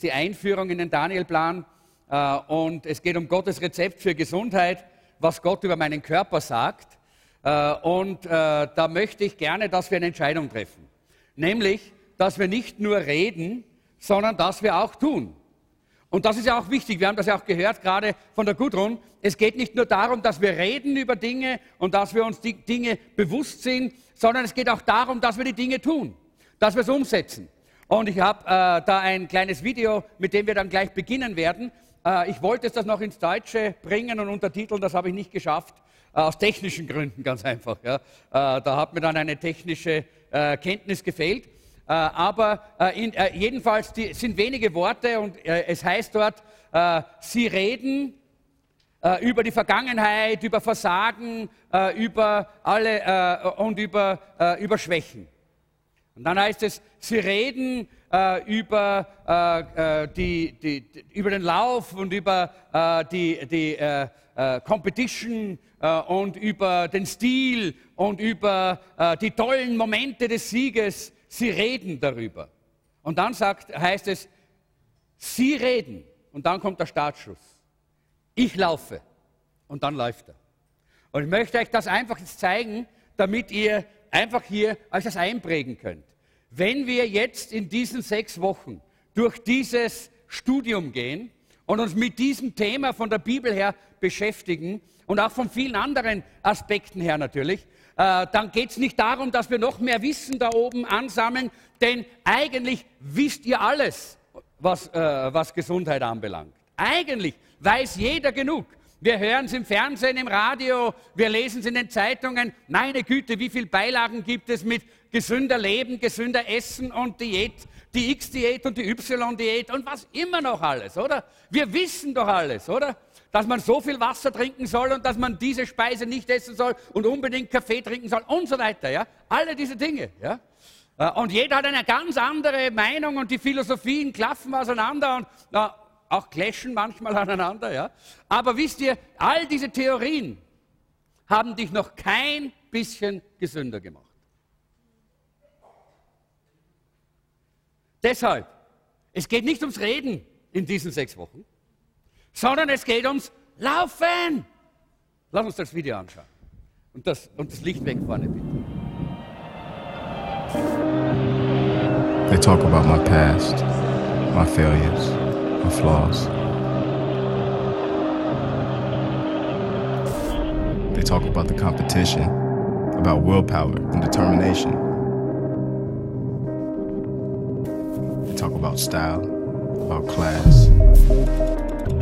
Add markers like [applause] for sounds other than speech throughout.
jetzt die Einführung in den Danielplan äh, und es geht um Gottes Rezept für Gesundheit, was Gott über meinen Körper sagt. Äh, und äh, da möchte ich gerne, dass wir eine Entscheidung treffen. Nämlich, dass wir nicht nur reden, sondern dass wir auch tun. Und das ist ja auch wichtig. Wir haben das ja auch gehört, gerade von der Gudrun. Es geht nicht nur darum, dass wir reden über Dinge und dass wir uns die Dinge bewusst sind, sondern es geht auch darum, dass wir die Dinge tun, dass wir es umsetzen. Und ich habe äh, da ein kleines Video, mit dem wir dann gleich beginnen werden. Äh, ich wollte es das noch ins Deutsche bringen und untertiteln, das habe ich nicht geschafft. Äh, aus technischen Gründen ganz einfach. Ja. Äh, da hat mir dann eine technische äh, Kenntnis gefehlt. Äh, aber äh, in, äh, jedenfalls die, sind wenige Worte und es heißt dort, sie reden über die Vergangenheit, über Versagen, über alle und über, über Schwächen. Und dann heißt es, sie reden äh, über, äh, die, die, über den Lauf und über äh, die, die Competition und über den Stil und über die tollen Momente des Sieges sie reden darüber. Und dann sagt, heißt es, sie reden. Und dann kommt der Startschuss. Ich laufe. Und dann läuft er. Und ich möchte euch das einfach jetzt zeigen, damit ihr einfach hier euch das einprägen könnt. Wenn wir jetzt in diesen sechs Wochen durch dieses Studium gehen und uns mit diesem Thema von der Bibel her beschäftigen und auch von vielen anderen Aspekten her natürlich, äh, dann geht es nicht darum, dass wir noch mehr Wissen da oben ansammeln, denn eigentlich wisst ihr alles, was, äh, was Gesundheit anbelangt. Eigentlich weiß jeder genug. Wir hören es im Fernsehen, im Radio, wir lesen es in den Zeitungen. Meine Güte, wie viele Beilagen gibt es mit gesünder Leben, gesünder Essen und Diät, die X-Diät und die Y-Diät und was immer noch alles, oder? Wir wissen doch alles, oder? dass man so viel Wasser trinken soll und dass man diese Speise nicht essen soll und unbedingt Kaffee trinken soll und so weiter. Ja? Alle diese Dinge. Ja? Äh, und jeder hat eine ganz andere Meinung und die Philosophien klaffen auseinander und na, auch clashen manchmal [laughs] aneinander. Ja? Aber wisst ihr, all diese Theorien haben dich noch kein bisschen gesünder gemacht. Deshalb, es geht nicht ums Reden in diesen sechs Wochen sondern es geht ums Laufen. Lass uns das Video anschauen. Und das, und das Licht weg vorne, bitte. They talk about my past, my failures, my flaws. They talk about the competition, about willpower and determination. Talk about style, about class,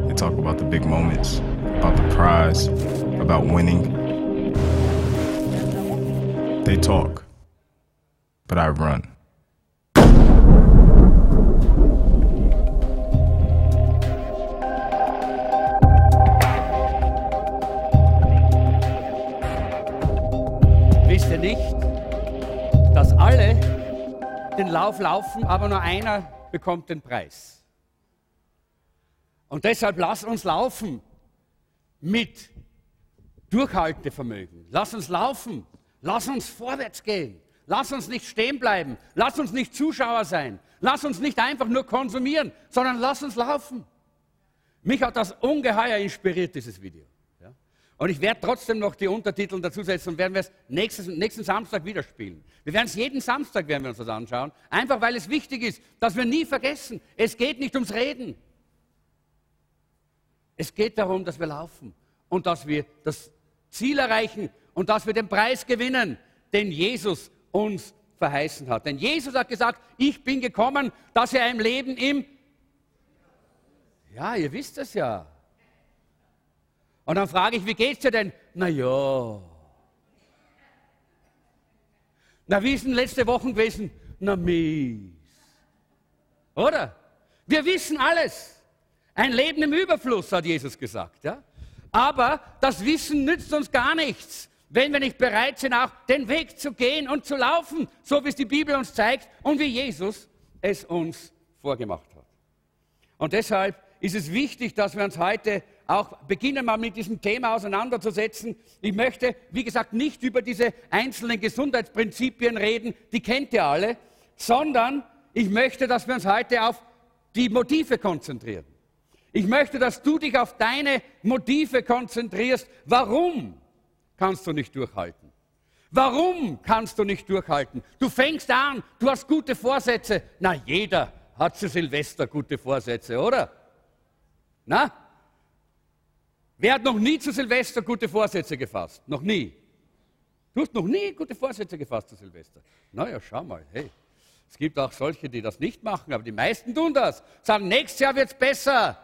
They talk about the big moments, about the prize, about winning. They talk, but I run. Wisst ihr nicht, dass alle den Lauf laufen, aber nur einer bekommt den Preis? Und deshalb lass uns laufen mit Durchhaltevermögen. Lass uns laufen. Lass uns vorwärts gehen. Lass uns nicht stehen bleiben. Lass uns nicht Zuschauer sein. Lass uns nicht einfach nur konsumieren, sondern lass uns laufen. Mich hat das ungeheuer inspiriert, dieses Video. Und ich werde trotzdem noch die Untertitel dazusetzen und werden wir es nächsten, nächsten Samstag wieder spielen. Wir werden es jeden Samstag werden wir uns das anschauen, einfach weil es wichtig ist, dass wir nie vergessen, es geht nicht ums Reden, es geht darum, dass wir laufen und dass wir das Ziel erreichen und dass wir den Preis gewinnen, den Jesus uns verheißen hat. Denn Jesus hat gesagt, ich bin gekommen, dass ihr ein Leben im... Ja, ihr wisst es ja. Und dann frage ich, wie geht's dir denn? Na ja. Na, wie ist denn letzte Woche gewesen? Na, mies. Oder? Wir wissen alles. Ein Leben im Überfluss, hat Jesus gesagt. Ja? Aber das Wissen nützt uns gar nichts, wenn wir nicht bereit sind, auch den Weg zu gehen und zu laufen, so wie es die Bibel uns zeigt und wie Jesus es uns vorgemacht hat. Und deshalb ist es wichtig, dass wir uns heute auch beginnen, mal mit diesem Thema auseinanderzusetzen. Ich möchte, wie gesagt, nicht über diese einzelnen Gesundheitsprinzipien reden, die kennt ihr alle, sondern ich möchte, dass wir uns heute auf die Motive konzentrieren. Ich möchte, dass du dich auf deine Motive konzentrierst. Warum kannst du nicht durchhalten? Warum kannst du nicht durchhalten? Du fängst an, du hast gute Vorsätze. Na, jeder hat zu Silvester gute Vorsätze, oder? Na? Wer hat noch nie zu Silvester gute Vorsätze gefasst? Noch nie. Du hast noch nie gute Vorsätze gefasst zu Silvester. Naja, schau mal, hey. Es gibt auch solche, die das nicht machen, aber die meisten tun das. Sagen, nächstes Jahr wird es besser.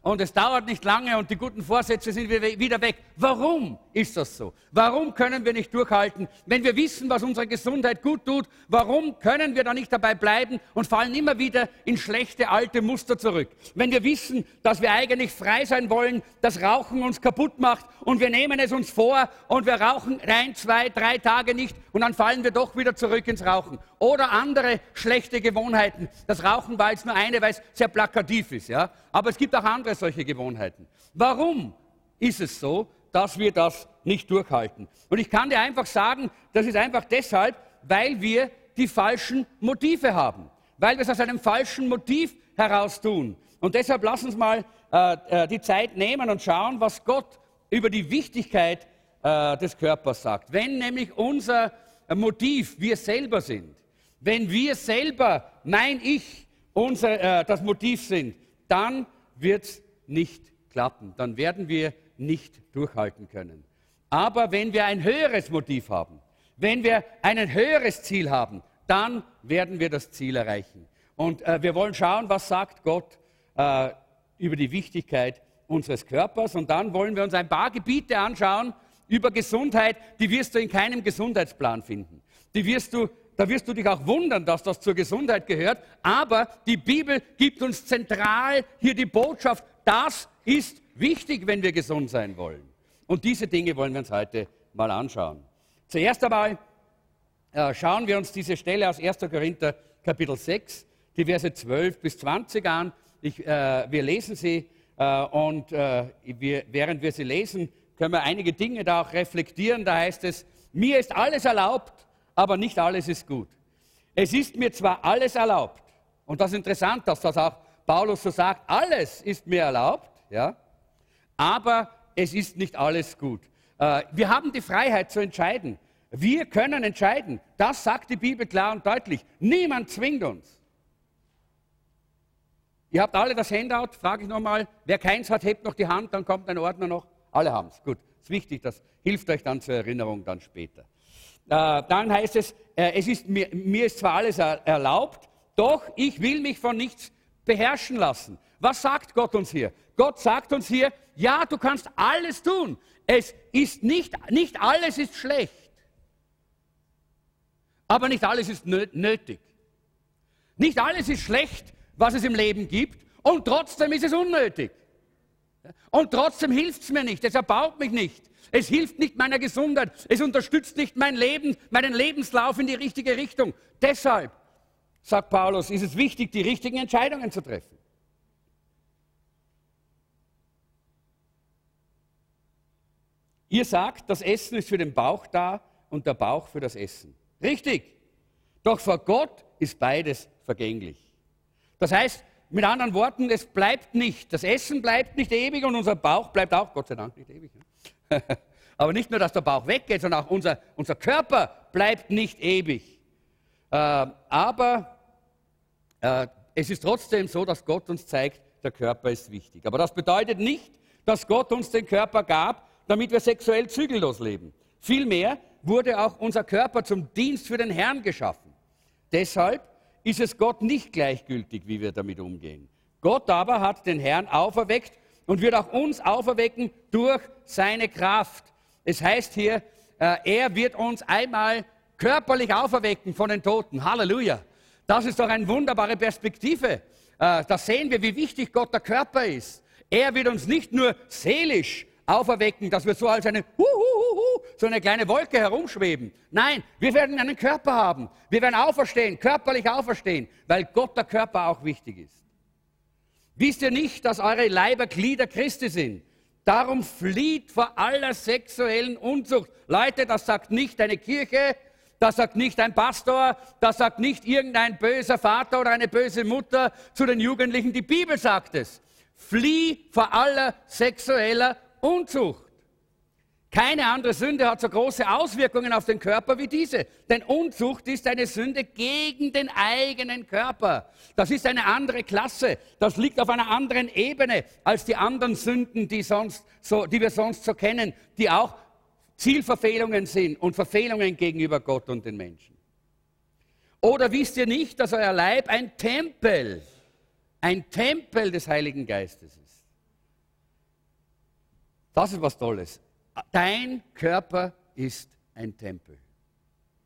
Und es dauert nicht lange und die guten Vorsätze sind wieder weg. Warum ist das so? Warum können wir nicht durchhalten? Wenn wir wissen, was unsere Gesundheit gut tut, warum können wir da nicht dabei bleiben und fallen immer wieder in schlechte alte Muster zurück? Wenn wir wissen, dass wir eigentlich frei sein wollen, dass Rauchen uns kaputt macht und wir nehmen es uns vor und wir rauchen ein, zwei, drei Tage nicht und dann fallen wir doch wieder zurück ins Rauchen. Oder andere schlechte Gewohnheiten. Das Rauchen war jetzt nur eine, weil es sehr plakativ ist, ja. Aber es gibt auch andere solche Gewohnheiten. Warum ist es so, dass wir das nicht durchhalten? Und ich kann dir einfach sagen, das ist einfach deshalb, weil wir die falschen Motive haben. Weil wir es aus einem falschen Motiv heraus tun. Und deshalb lass uns mal äh, äh, die Zeit nehmen und schauen, was Gott über die Wichtigkeit äh, des Körpers sagt. Wenn nämlich unser Motiv wir selber sind, wenn wir selber, mein Ich, unser, äh, das Motiv sind, dann wird es nicht klappen. Dann werden wir nicht durchhalten können. Aber wenn wir ein höheres Motiv haben, wenn wir ein höheres Ziel haben, dann werden wir das Ziel erreichen. Und äh, wir wollen schauen, was sagt Gott äh, über die Wichtigkeit unseres Körpers. Und dann wollen wir uns ein paar Gebiete anschauen über Gesundheit, die wirst du in keinem Gesundheitsplan finden. Die wirst du da wirst du dich auch wundern, dass das zur Gesundheit gehört. Aber die Bibel gibt uns zentral hier die Botschaft, das ist wichtig, wenn wir gesund sein wollen. Und diese Dinge wollen wir uns heute mal anschauen. Zuerst einmal äh, schauen wir uns diese Stelle aus 1. Korinther Kapitel 6, die Verse 12 bis 20 an. Ich, äh, wir lesen sie äh, und äh, wir, während wir sie lesen, können wir einige Dinge da auch reflektieren. Da heißt es, mir ist alles erlaubt, aber nicht alles ist gut. Es ist mir zwar alles erlaubt, und das ist interessant, dass das auch Paulus so sagt, alles ist mir erlaubt, ja, aber es ist nicht alles gut. Äh, wir haben die Freiheit zu entscheiden. Wir können entscheiden. Das sagt die Bibel klar und deutlich. Niemand zwingt uns. Ihr habt alle das Handout, frage ich nochmal. Wer keins hat, hebt noch die Hand, dann kommt ein Ordner noch. Alle haben es. Gut, ist wichtig, das hilft euch dann zur Erinnerung dann später. Äh, dann heißt es, äh, es ist mir, mir ist zwar alles erlaubt, doch ich will mich von nichts beherrschen lassen. Was sagt Gott uns hier? Gott sagt uns hier, ja, du kannst alles tun. Es ist nicht, nicht alles ist schlecht. Aber nicht alles ist nötig. Nicht alles ist schlecht, was es im Leben gibt, und trotzdem ist es unnötig. Und trotzdem hilft es mir nicht, es erbaut mich nicht, es hilft nicht meiner Gesundheit. Es unterstützt nicht mein Leben, meinen Lebenslauf in die richtige Richtung. Deshalb, sagt Paulus, ist es wichtig, die richtigen Entscheidungen zu treffen. Ihr sagt, das Essen ist für den Bauch da und der Bauch für das Essen. Richtig. Doch vor Gott ist beides vergänglich. Das heißt, mit anderen Worten, es bleibt nicht, das Essen bleibt nicht ewig und unser Bauch bleibt auch, Gott sei Dank, nicht ewig. [laughs] Aber nicht nur, dass der Bauch weggeht, sondern auch unser, unser Körper bleibt nicht ewig. Äh, aber äh, es ist trotzdem so, dass Gott uns zeigt, der Körper ist wichtig. Aber das bedeutet nicht, dass Gott uns den Körper gab, damit wir sexuell zügellos leben. Vielmehr wurde auch unser Körper zum Dienst für den Herrn geschaffen. Deshalb ist es Gott nicht gleichgültig, wie wir damit umgehen. Gott aber hat den Herrn auferweckt und wird auch uns auferwecken durch seine Kraft. Es heißt hier, äh, er wird uns einmal körperlich auferwecken von den Toten. Halleluja. Das ist doch eine wunderbare Perspektive. Äh, da sehen wir, wie wichtig Gott der Körper ist. Er wird uns nicht nur seelisch auferwecken, dass wir so als eine, Huhuhuhu, so eine kleine Wolke herumschweben. Nein, wir werden einen Körper haben. Wir werden auferstehen, körperlich auferstehen, weil Gott der Körper auch wichtig ist. Wisst ihr nicht, dass eure Leiber Glieder Christi sind? Darum flieht vor aller sexuellen Unzucht. Leute, das sagt nicht eine Kirche, da sagt nicht ein Pastor, da sagt nicht irgendein böser Vater oder eine böse Mutter zu den Jugendlichen. Die Bibel sagt es. Flieh vor aller sexueller Unzucht. Keine andere Sünde hat so große Auswirkungen auf den Körper wie diese. Denn Unzucht ist eine Sünde gegen den eigenen Körper. Das ist eine andere Klasse. Das liegt auf einer anderen Ebene als die anderen Sünden, die, sonst so, die wir sonst so kennen, die auch Zielverfehlungen sind und Verfehlungen gegenüber Gott und den Menschen. Oder wisst ihr nicht, dass euer Leib ein Tempel, ein Tempel des Heiligen Geistes ist? Das ist was Tolles. Dein Körper ist ein Tempel.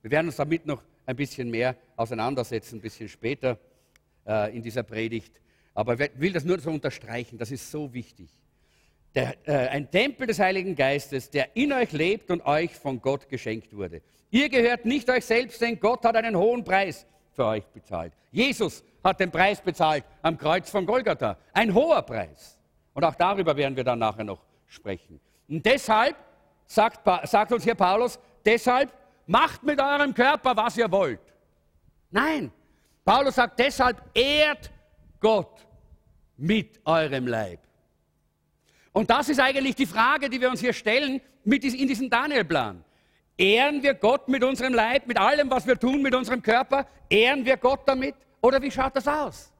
Wir werden uns damit noch ein bisschen mehr auseinandersetzen, ein bisschen später äh, in dieser Predigt. Aber ich will das nur so unterstreichen, das ist so wichtig. Der, äh, ein Tempel des Heiligen Geistes, der in euch lebt und euch von Gott geschenkt wurde. Ihr gehört nicht euch selbst, denn Gott hat einen hohen Preis für euch bezahlt. Jesus hat den Preis bezahlt am Kreuz von Golgatha. Ein hoher Preis. Und auch darüber werden wir dann nachher noch sprechen. Und deshalb, sagt, sagt uns hier Paulus, deshalb macht mit eurem Körper, was ihr wollt. Nein, Paulus sagt deshalb, ehrt Gott mit eurem Leib. Und das ist eigentlich die Frage, die wir uns hier stellen mit in diesem Daniel-Plan. Ehren wir Gott mit unserem Leib, mit allem, was wir tun mit unserem Körper? Ehren wir Gott damit? Oder wie schaut das aus?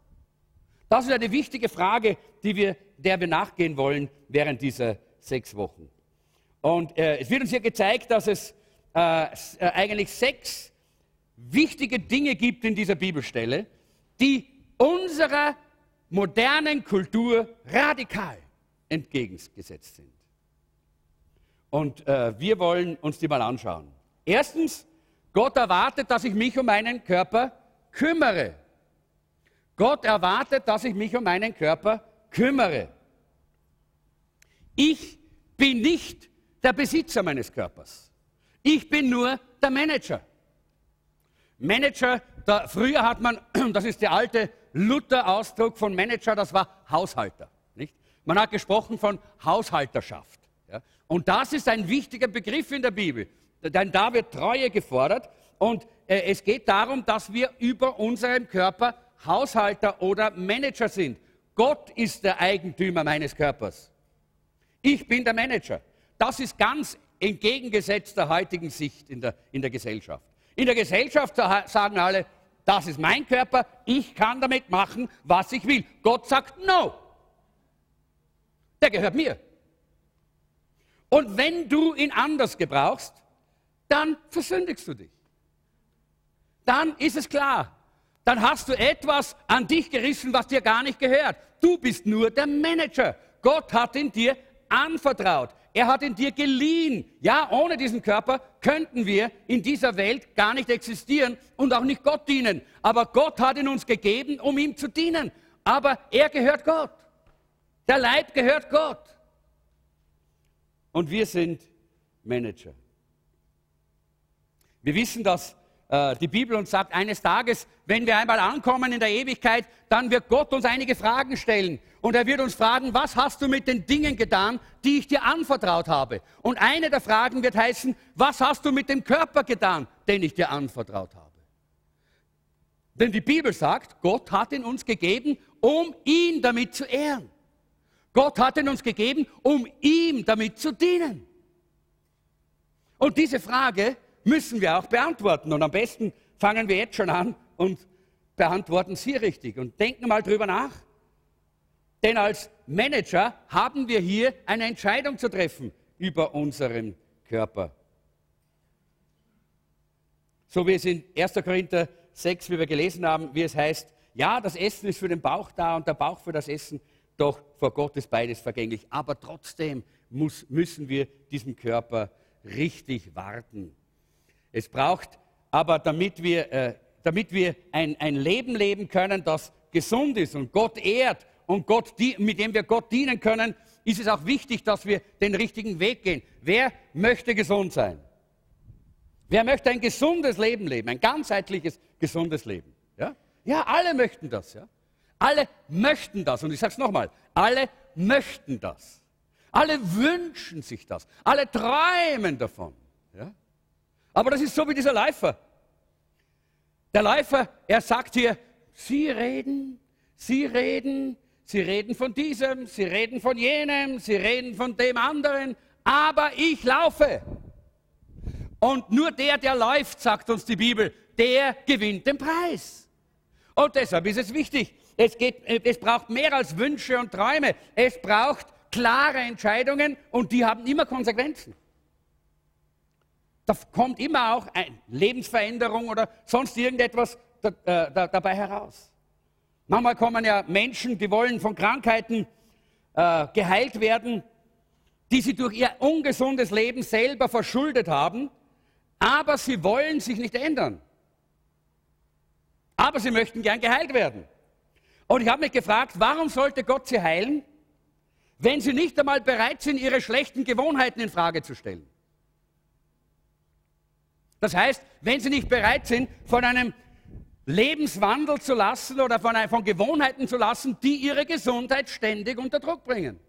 Das ist eine wichtige Frage, die wir, der wir nachgehen wollen während dieser sechs Wochen. Und äh, es wird uns hier gezeigt, dass es äh, äh, eigentlich sechs wichtige Dinge gibt in dieser Bibelstelle, die unserer modernen Kultur radikal entgegengesetzt sind. Und äh, wir wollen uns die mal anschauen. Erstens, Gott erwartet, dass ich mich um meinen Körper kümmere. Gott erwartet, dass ich mich um meinen Körper kümmere. Ich bin nicht der Besitzer meines Körpers. Ich bin nur der Manager. Manager, da, früher hat man, [clears throat] das ist der alte Luther-Ausdruck von Manager, das war Haushalter. Nicht? Man hat gesprochen von Haushalterschaft. Ja? Und das ist ein wichtiger Begriff in der Bibel, denn da wird Treue gefordert und äh, es geht darum, dass wir über unserem Körper Haushalter oder Manager sind. Gott ist der Eigentümer meines Körpers. Ich bin der Manager. Das ist ganz entgegengesetzt der heutigen Sicht in der, in der Gesellschaft. In der Gesellschaft sagen alle, das ist mein Körper, ich kann damit machen, was ich will. Gott sagt, no. Der gehört mir. Und wenn du ihn anders gebrauchst, dann versündigst du dich. Dann ist es klar, dann hast du etwas an dich gerissen, was dir gar nicht gehört. Du bist nur der Manager. Gott hat in dir anvertraut. Er hat ihn dir geliehen. Ja, ohne diesen Körper könnten wir in dieser Welt gar nicht existieren und auch nicht Gott dienen. Aber Gott hat ihn uns gegeben, um ihm zu dienen. Aber er gehört Gott. Der Leib gehört Gott. Und wir sind Manager. Wir wissen, dass äh, die Bibel uns sagt, eines Tages, wenn wir einmal ankommen in der Ewigkeit, dann wird Gott uns einige Fragen stellen. Und er wird uns fragen, was hast du mit den Dingen getan, die ich dir anvertraut habe? Und eine der Fragen wird heißen, was hast du mit dem Körper getan, den ich dir anvertraut habe? Denn die Bibel sagt, Gott hat ihn uns gegeben, um ihn damit zu ehren. Gott hat ihn uns gegeben, um ihm damit zu dienen. Und diese Frage müssen wir auch beantworten. Und am besten fangen wir jetzt schon an und beantworten sie richtig. Und denken mal drüber nach. Denn als Manager haben wir hier eine Entscheidung zu treffen über unseren Körper. So wie es in 1. Korinther 6, wie wir gelesen haben, wie es heißt, ja, das Essen ist für den Bauch da und der Bauch für das Essen, doch vor Gott ist beides vergänglich. Aber trotzdem muss, müssen wir diesem Körper richtig warten. Es braucht aber, damit wir, äh, damit wir ein, ein Leben leben können, das gesund ist und Gott ehrt und Gott, mit dem wir Gott dienen können, ist es auch wichtig, dass wir den richtigen Weg gehen. Wer möchte gesund sein? Wer möchte ein gesundes Leben leben, ein ganzheitliches, gesundes Leben? Ja, ja alle möchten das. Ja? Alle möchten das. Und ich sage es nochmal, alle möchten das. Alle wünschen sich das. Alle träumen davon. Ja? Aber das ist so wie dieser Läufer. Der Läufer, er sagt hier, Sie reden, Sie reden, Sie reden von diesem, Sie reden von jenem, Sie reden von dem anderen, aber ich laufe. Und nur der, der läuft, sagt uns die Bibel, der gewinnt den Preis. Und deshalb ist es wichtig, es, geht, es braucht mehr als Wünsche und Träume. Es braucht klare Entscheidungen und die haben immer Konsequenzen. Da kommt immer auch eine Lebensveränderung oder sonst irgendetwas da, äh, da, dabei heraus. Manchmal kommen ja Menschen, die wollen von Krankheiten äh, geheilt werden, die sie durch ihr ungesundes Leben selber verschuldet haben, aber sie wollen sich nicht ändern. Aber sie möchten gern geheilt werden. Und ich habe mich gefragt, warum sollte Gott sie heilen, wenn sie nicht einmal bereit sind, ihre schlechten Gewohnheiten in Frage zu stellen? Das heißt, wenn sie nicht bereit sind, von einem Lebenswandel zu lassen oder von, von Gewohnheiten zu lassen, die ihre Gesundheit ständig unter Druck bringen.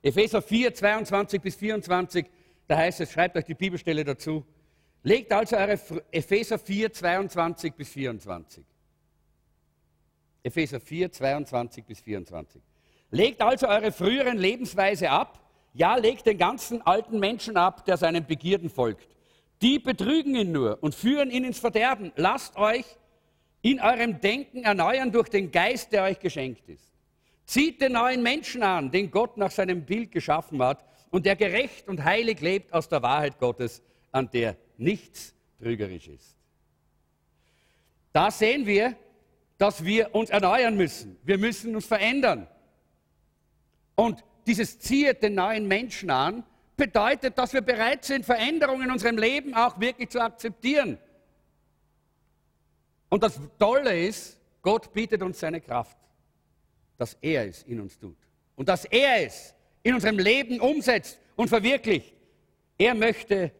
Epheser 4, 22 bis 24, da heißt es, schreibt euch die Bibelstelle dazu. Legt also eure Epheser 4, 22 bis 24. Epheser 4, 22 bis 24. Legt also eure früheren Lebensweise ab. Ja, legt den ganzen alten Menschen ab, der seinen Begierden folgt. Die betrügen ihn nur und führen ihn ins Verderben. Lasst euch in eurem Denken erneuern durch den Geist, der euch geschenkt ist. Zieht den neuen Menschen an, den Gott nach seinem Bild geschaffen hat und der gerecht und heilig lebt aus der Wahrheit Gottes, an der nichts trügerisch ist. Da sehen wir, dass wir uns erneuern müssen. Wir müssen uns verändern. Und dieses zieht den neuen Menschen an, bedeutet, dass wir bereit sind, Veränderungen in unserem Leben auch wirklich zu akzeptieren. Und das Tolle ist, Gott bietet uns seine Kraft, dass er es in uns tut. Und dass er es in unserem Leben umsetzt und verwirklicht. Er möchte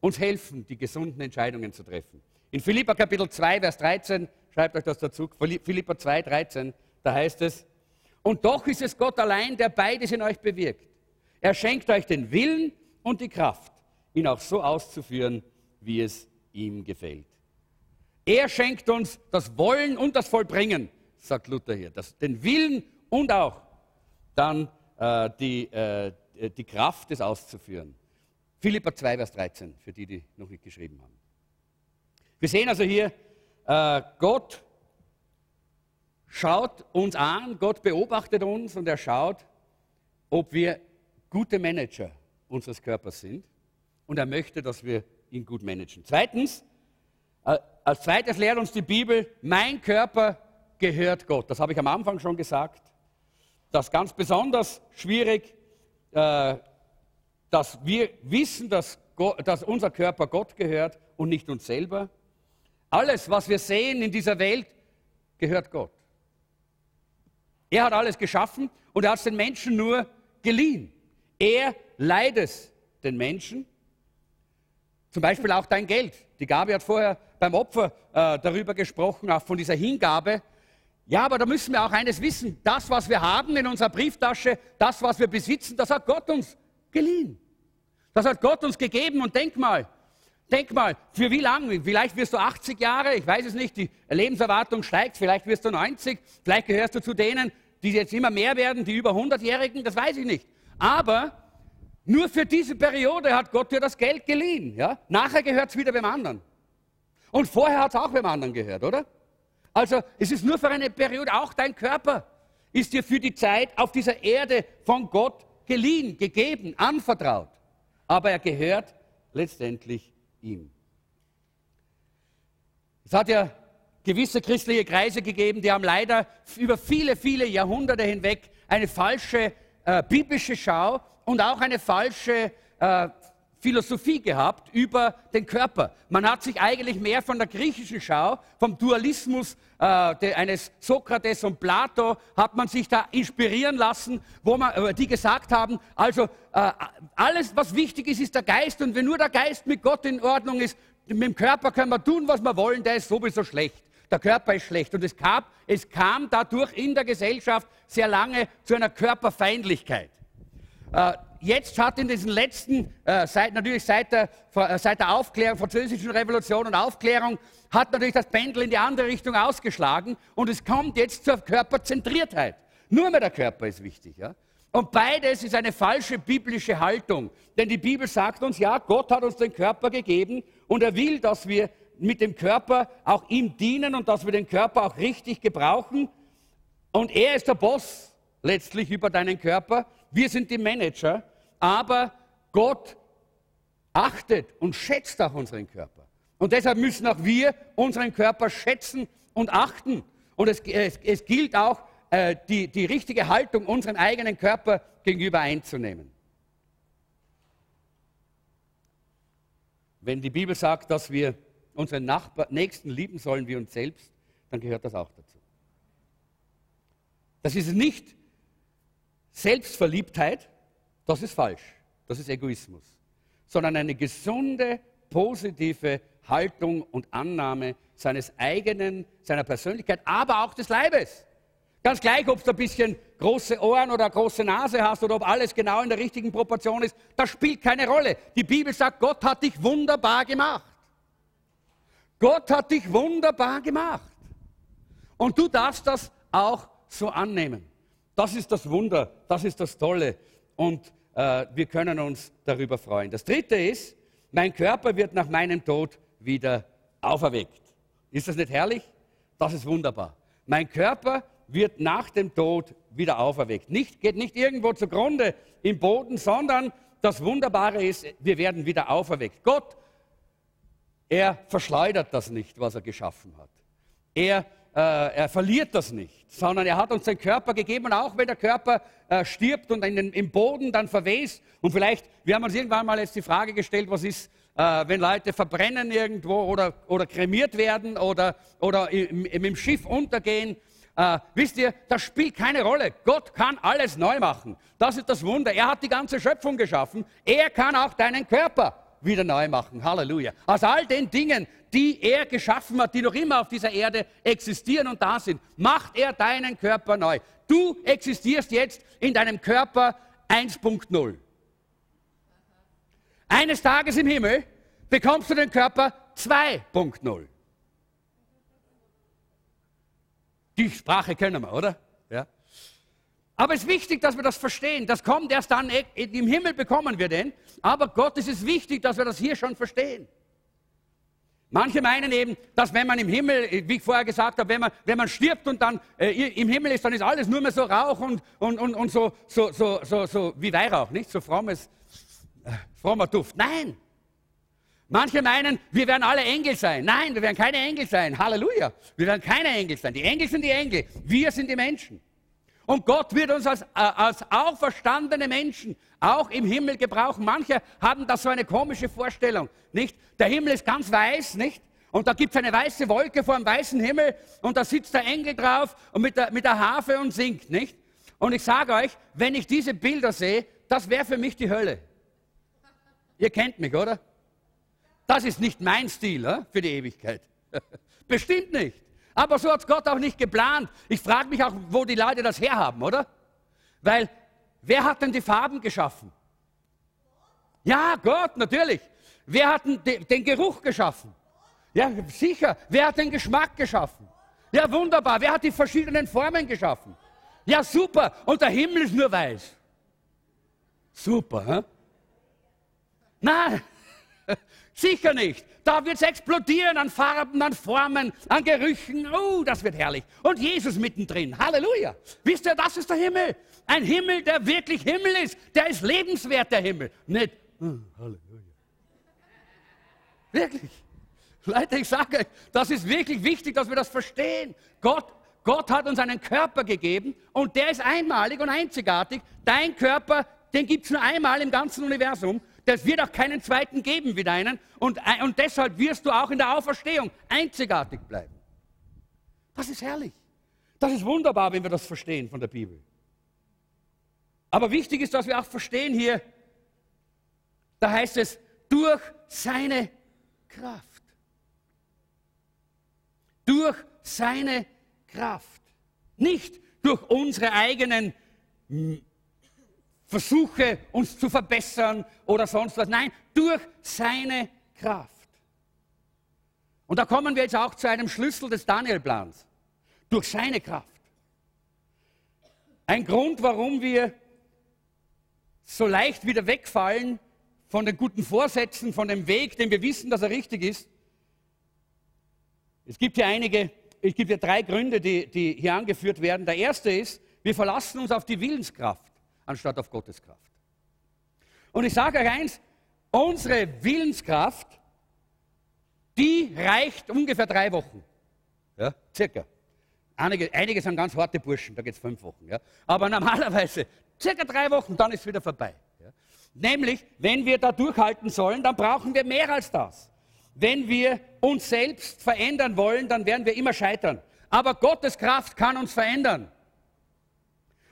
uns helfen, die gesunden Entscheidungen zu treffen. In Philippa Kapitel 2, Vers 13, schreibt euch das dazu, Philippa 2, 13, da heißt es, und doch ist es Gott allein, der beides in euch bewirkt. Er schenkt euch den Willen und die Kraft, ihn auch so auszuführen, wie es ihm gefällt. Er schenkt uns das Wollen und das Vollbringen, sagt Luther hier, das, den Willen und auch dann äh, die, äh, die Kraft, es auszuführen. Philippa 2, Vers 13, für die, die noch nicht geschrieben haben. Wir sehen also hier, äh, Gott schaut uns an, Gott beobachtet uns und er schaut, ob wir gute Manager unseres Körpers sind und er möchte, dass wir ihn gut managen. Zweitens, äh, als zweites lehrt uns die Bibel, mein Körper gehört Gott. Das habe ich am Anfang schon gesagt. Das ist ganz besonders schwierig äh, dass wir wissen, dass, Gott, dass unser Körper Gott gehört und nicht uns selber. Alles, was wir sehen in dieser Welt, gehört Gott. Er hat alles geschaffen und er hat es den Menschen nur geliehen. Er leiht es den Menschen. Zum Beispiel auch dein Geld. Die Gabe hat vorher beim Opfer äh, darüber gesprochen, auch von dieser Hingabe. Ja, aber da müssen wir auch eines wissen. Das, was wir haben in unserer Brieftasche, das, was wir besitzen, das hat Gott uns geliehen. Das hat Gott uns gegeben und denk mal, denk mal, für wie lange? Vielleicht wirst du 80 Jahre, ich weiß es nicht, die Lebenserwartung steigt, vielleicht wirst du 90, vielleicht gehörst du zu denen, die jetzt immer mehr werden, die über 100-Jährigen, das weiß ich nicht. Aber nur für diese Periode hat Gott dir das Geld geliehen. Ja? Nachher gehört es wieder beim anderen. Und vorher hat es auch beim anderen gehört, oder? Also es ist nur für eine Periode, auch dein Körper ist dir für die Zeit auf dieser Erde von Gott geliehen, gegeben, anvertraut aber er gehört letztendlich ihm. Es hat ja gewisse christliche Kreise gegeben, die haben leider über viele, viele Jahrhunderte hinweg eine falsche äh, biblische Schau und auch eine falsche äh, Philosophie gehabt über den Körper. Man hat sich eigentlich mehr von der griechischen Schau, vom Dualismus äh, eines Sokrates und Plato, hat man sich da inspirieren lassen, wo man, äh, die gesagt haben, also äh, alles, was wichtig ist, ist der Geist und wenn nur der Geist mit Gott in Ordnung ist, mit dem Körper können wir tun, was wir wollen, der ist sowieso schlecht. Der Körper ist schlecht. Und es, gab, es kam dadurch in der Gesellschaft sehr lange zu einer Körperfeindlichkeit. Äh, jetzt hat in diesen letzten, äh, seit, natürlich seit der, äh, seit der Aufklärung, französischen Revolution und Aufklärung, hat natürlich das Pendel in die andere Richtung ausgeschlagen und es kommt jetzt zur Körperzentriertheit. Nur mehr der Körper ist wichtig. Ja? Und beides ist eine falsche biblische Haltung. Denn die Bibel sagt uns, ja, Gott hat uns den Körper gegeben und er will, dass wir mit dem Körper auch ihm dienen und dass wir den Körper auch richtig gebrauchen. Und er ist der Boss letztlich über deinen Körper. Wir sind die Manager. Aber Gott achtet und schätzt auch unseren Körper. Und deshalb müssen auch wir unseren Körper schätzen und achten. Und es, es, es gilt auch, äh, die, die richtige Haltung unserem eigenen Körper gegenüber einzunehmen. Wenn die Bibel sagt, dass wir unseren Nachbar, Nächsten lieben sollen wie uns selbst, dann gehört das auch dazu. Das ist nicht Selbstverliebtheit, das ist falsch, das ist Egoismus, sondern eine gesunde, positive Haltung und Annahme seines eigenen, seiner Persönlichkeit, aber auch des Leibes. Ganz gleich, ob du ein bisschen große Ohren oder große Nase hast oder ob alles genau in der richtigen Proportion ist, das spielt keine Rolle. Die Bibel sagt, Gott hat dich wunderbar gemacht. Gott hat dich wunderbar gemacht. Und du darfst das auch so annehmen. Das ist das Wunder, das ist das Tolle. Und äh, wir können uns darüber freuen. Das Dritte ist, mein Körper wird nach meinem Tod wieder auferweckt. Ist das nicht herrlich? Das ist wunderbar. Mein Körper wird nach dem Tod wieder auferweckt. Nicht, geht nicht irgendwo zugrunde im Boden, sondern das Wunderbare ist, wir werden wieder auferweckt. Gott, er verschleudert das nicht, was er geschaffen hat. Er, äh, er verliert das nicht, sondern er hat uns den Körper gegeben und auch wenn der Körper äh, stirbt und in den, im Boden dann verwest und vielleicht, wir haben uns irgendwann mal jetzt die Frage gestellt, was ist, äh, wenn Leute verbrennen irgendwo oder, oder kremiert werden oder, oder im, im Schiff untergehen, äh, wisst ihr, das spielt keine Rolle. Gott kann alles neu machen. Das ist das Wunder. Er hat die ganze Schöpfung geschaffen. Er kann auch deinen Körper wieder neu machen. Halleluja. Aus all den Dingen, die er geschaffen hat, die noch immer auf dieser Erde existieren und da sind, macht er deinen Körper neu. Du existierst jetzt in deinem Körper 1.0. Eines Tages im Himmel bekommst du den Körper 2.0. Die Sprache kennen wir, oder? Aber es ist wichtig, dass wir das verstehen. Das kommt erst dann, eh, im Himmel bekommen wir den. Aber Gott, es ist wichtig, dass wir das hier schon verstehen. Manche meinen eben, dass wenn man im Himmel, wie ich vorher gesagt habe, wenn man, wenn man stirbt und dann äh, im Himmel ist, dann ist alles nur mehr so Rauch und, und, und, und so, so, so, so, so wie Weihrauch, nicht? So frommes, äh, frommer Duft. Nein, Manche meinen, wir werden alle Engel sein. Nein, wir werden keine Engel sein. Halleluja. Wir werden keine Engel sein. Die Engel sind die Engel. Wir sind die Menschen. Und Gott wird uns als, äh, als auferstandene Menschen auch im Himmel gebrauchen. Manche haben da so eine komische Vorstellung, nicht? Der Himmel ist ganz weiß, nicht? Und da gibt es eine weiße Wolke vor dem weißen Himmel und da sitzt der Engel drauf und mit der, mit der Harfe und singt, nicht? Und ich sage euch, wenn ich diese Bilder sehe, das wäre für mich die Hölle. Ihr kennt mich, oder? Das ist nicht mein Stil äh, für die Ewigkeit. [laughs] Bestimmt nicht. Aber so hat es Gott auch nicht geplant. Ich frage mich auch, wo die Leute das herhaben, oder? Weil, wer hat denn die Farben geschaffen? Ja, Gott, natürlich. Wer hat den, den Geruch geschaffen? Ja, sicher. Wer hat den Geschmack geschaffen? Ja, wunderbar. Wer hat die verschiedenen Formen geschaffen? Ja, super. Und der Himmel ist nur weiß. Super, hä? Nein, [laughs] Sicher nicht. Da wird es explodieren an Farben, an Formen, an Gerüchen. Oh, das wird herrlich. Und Jesus mittendrin. Halleluja. Wisst ihr, das ist der Himmel. Ein Himmel, der wirklich Himmel ist. Der ist lebenswert, der Himmel. Nicht, oh, Halleluja. Wirklich. Leute, ich sage euch, das ist wirklich wichtig, dass wir das verstehen. Gott, Gott hat uns einen Körper gegeben und der ist einmalig und einzigartig. Dein Körper, den gibt es nur einmal im ganzen Universum das wird auch keinen zweiten geben wie deinen. Und, äh, und deshalb wirst du auch in der Auferstehung einzigartig bleiben. Das ist herrlich. Das ist wunderbar, wenn wir das verstehen von der Bibel. Aber wichtig ist, dass wir auch verstehen hier, da heißt es, durch seine Kraft. Durch seine Kraft. Nicht durch unsere eigenen Versuche, uns zu verbessern oder sonst was. Nein, durch seine Kraft. Und da kommen wir jetzt auch zu einem Schlüssel des Daniel-Plans. Durch seine Kraft. Ein Grund, warum wir so leicht wieder wegfallen von den guten Vorsätzen, von dem Weg, den wir wissen, dass er richtig ist. Es gibt hier einige, es gibt hier drei Gründe, die, die hier angeführt werden. Der erste ist, wir verlassen uns auf die Willenskraft anstatt auf Gottes Kraft. Und ich sage euch eins, unsere Willenskraft, die reicht ungefähr drei Wochen. Ja, circa. Einige, einige sind ganz harte Burschen, da geht es fünf Wochen. Ja. Aber normalerweise circa drei Wochen, dann ist es wieder vorbei. Ja. Nämlich, wenn wir da durchhalten sollen, dann brauchen wir mehr als das. Wenn wir uns selbst verändern wollen, dann werden wir immer scheitern. Aber Gottes Kraft kann uns verändern.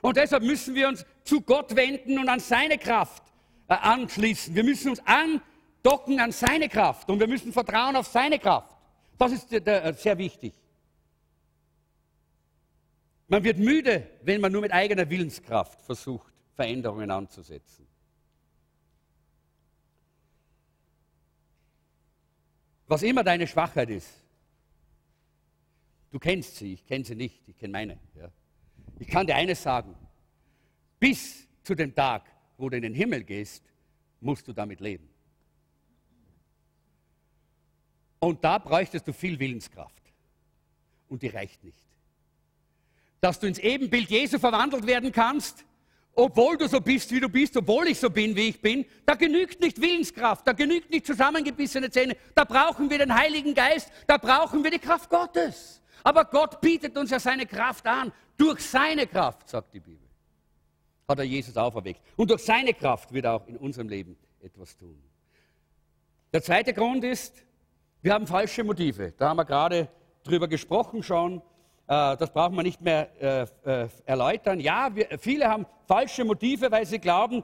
Und deshalb müssen wir uns zu Gott wenden und an seine Kraft äh, anschließen. Wir müssen uns andocken an seine Kraft und wir müssen vertrauen auf seine Kraft. Das ist äh, sehr wichtig. Man wird müde, wenn man nur mit eigener Willenskraft versucht, Veränderungen anzusetzen. Was immer deine Schwachheit ist, du kennst sie, ich kenne sie nicht, ich kenne meine. Ja. Ich kann dir eines sagen, bis zu dem Tag, wo du in den Himmel gehst, musst du damit leben. Und da bräuchtest du viel Willenskraft. Und die reicht nicht. Dass du ins Ebenbild Jesu verwandelt werden kannst, obwohl du so bist, wie du bist, obwohl ich so bin, wie ich bin, da genügt nicht Willenskraft, da genügt nicht zusammengebissene Zähne, da brauchen wir den Heiligen Geist, da brauchen wir die Kraft Gottes. Aber Gott bietet uns ja seine Kraft an, durch seine Kraft, sagt die Bibel, hat er Jesus auferweckt. Und durch seine Kraft wird er auch in unserem Leben etwas tun. Der zweite Grund ist, wir haben falsche Motive. Da haben wir gerade drüber gesprochen schon. Äh, das brauchen wir nicht mehr äh, äh, erläutern. Ja, wir, viele haben falsche Motive, weil sie glauben,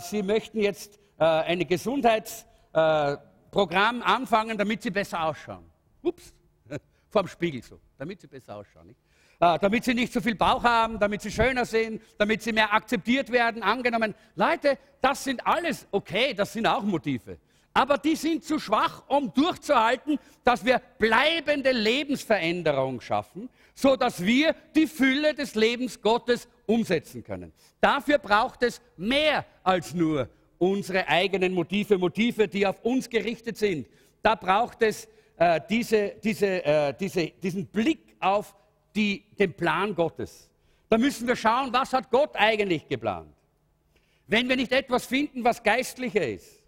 sie möchten jetzt ein Gesundheitsprogramm anfangen, damit sie besser ausschauen. Ups, [laughs] vorm Spiegel so, damit sie besser ausschauen. Nicht? Damit sie nicht so viel Bauch haben, damit sie schöner sehen, damit sie mehr akzeptiert werden, angenommen. Leute, das sind alles okay, das sind auch Motive aber die sind zu schwach, um durchzuhalten, dass wir bleibende Lebensveränderung schaffen, so dass wir die Fülle des Lebens Gottes umsetzen können. Dafür braucht es mehr als nur unsere eigenen Motive, Motive, die auf uns gerichtet sind. Da braucht es äh, diese, diese, äh, diese, diesen Blick auf die, den Plan Gottes. Da müssen wir schauen, was hat Gott eigentlich geplant. Wenn wir nicht etwas finden, was geistlicher ist,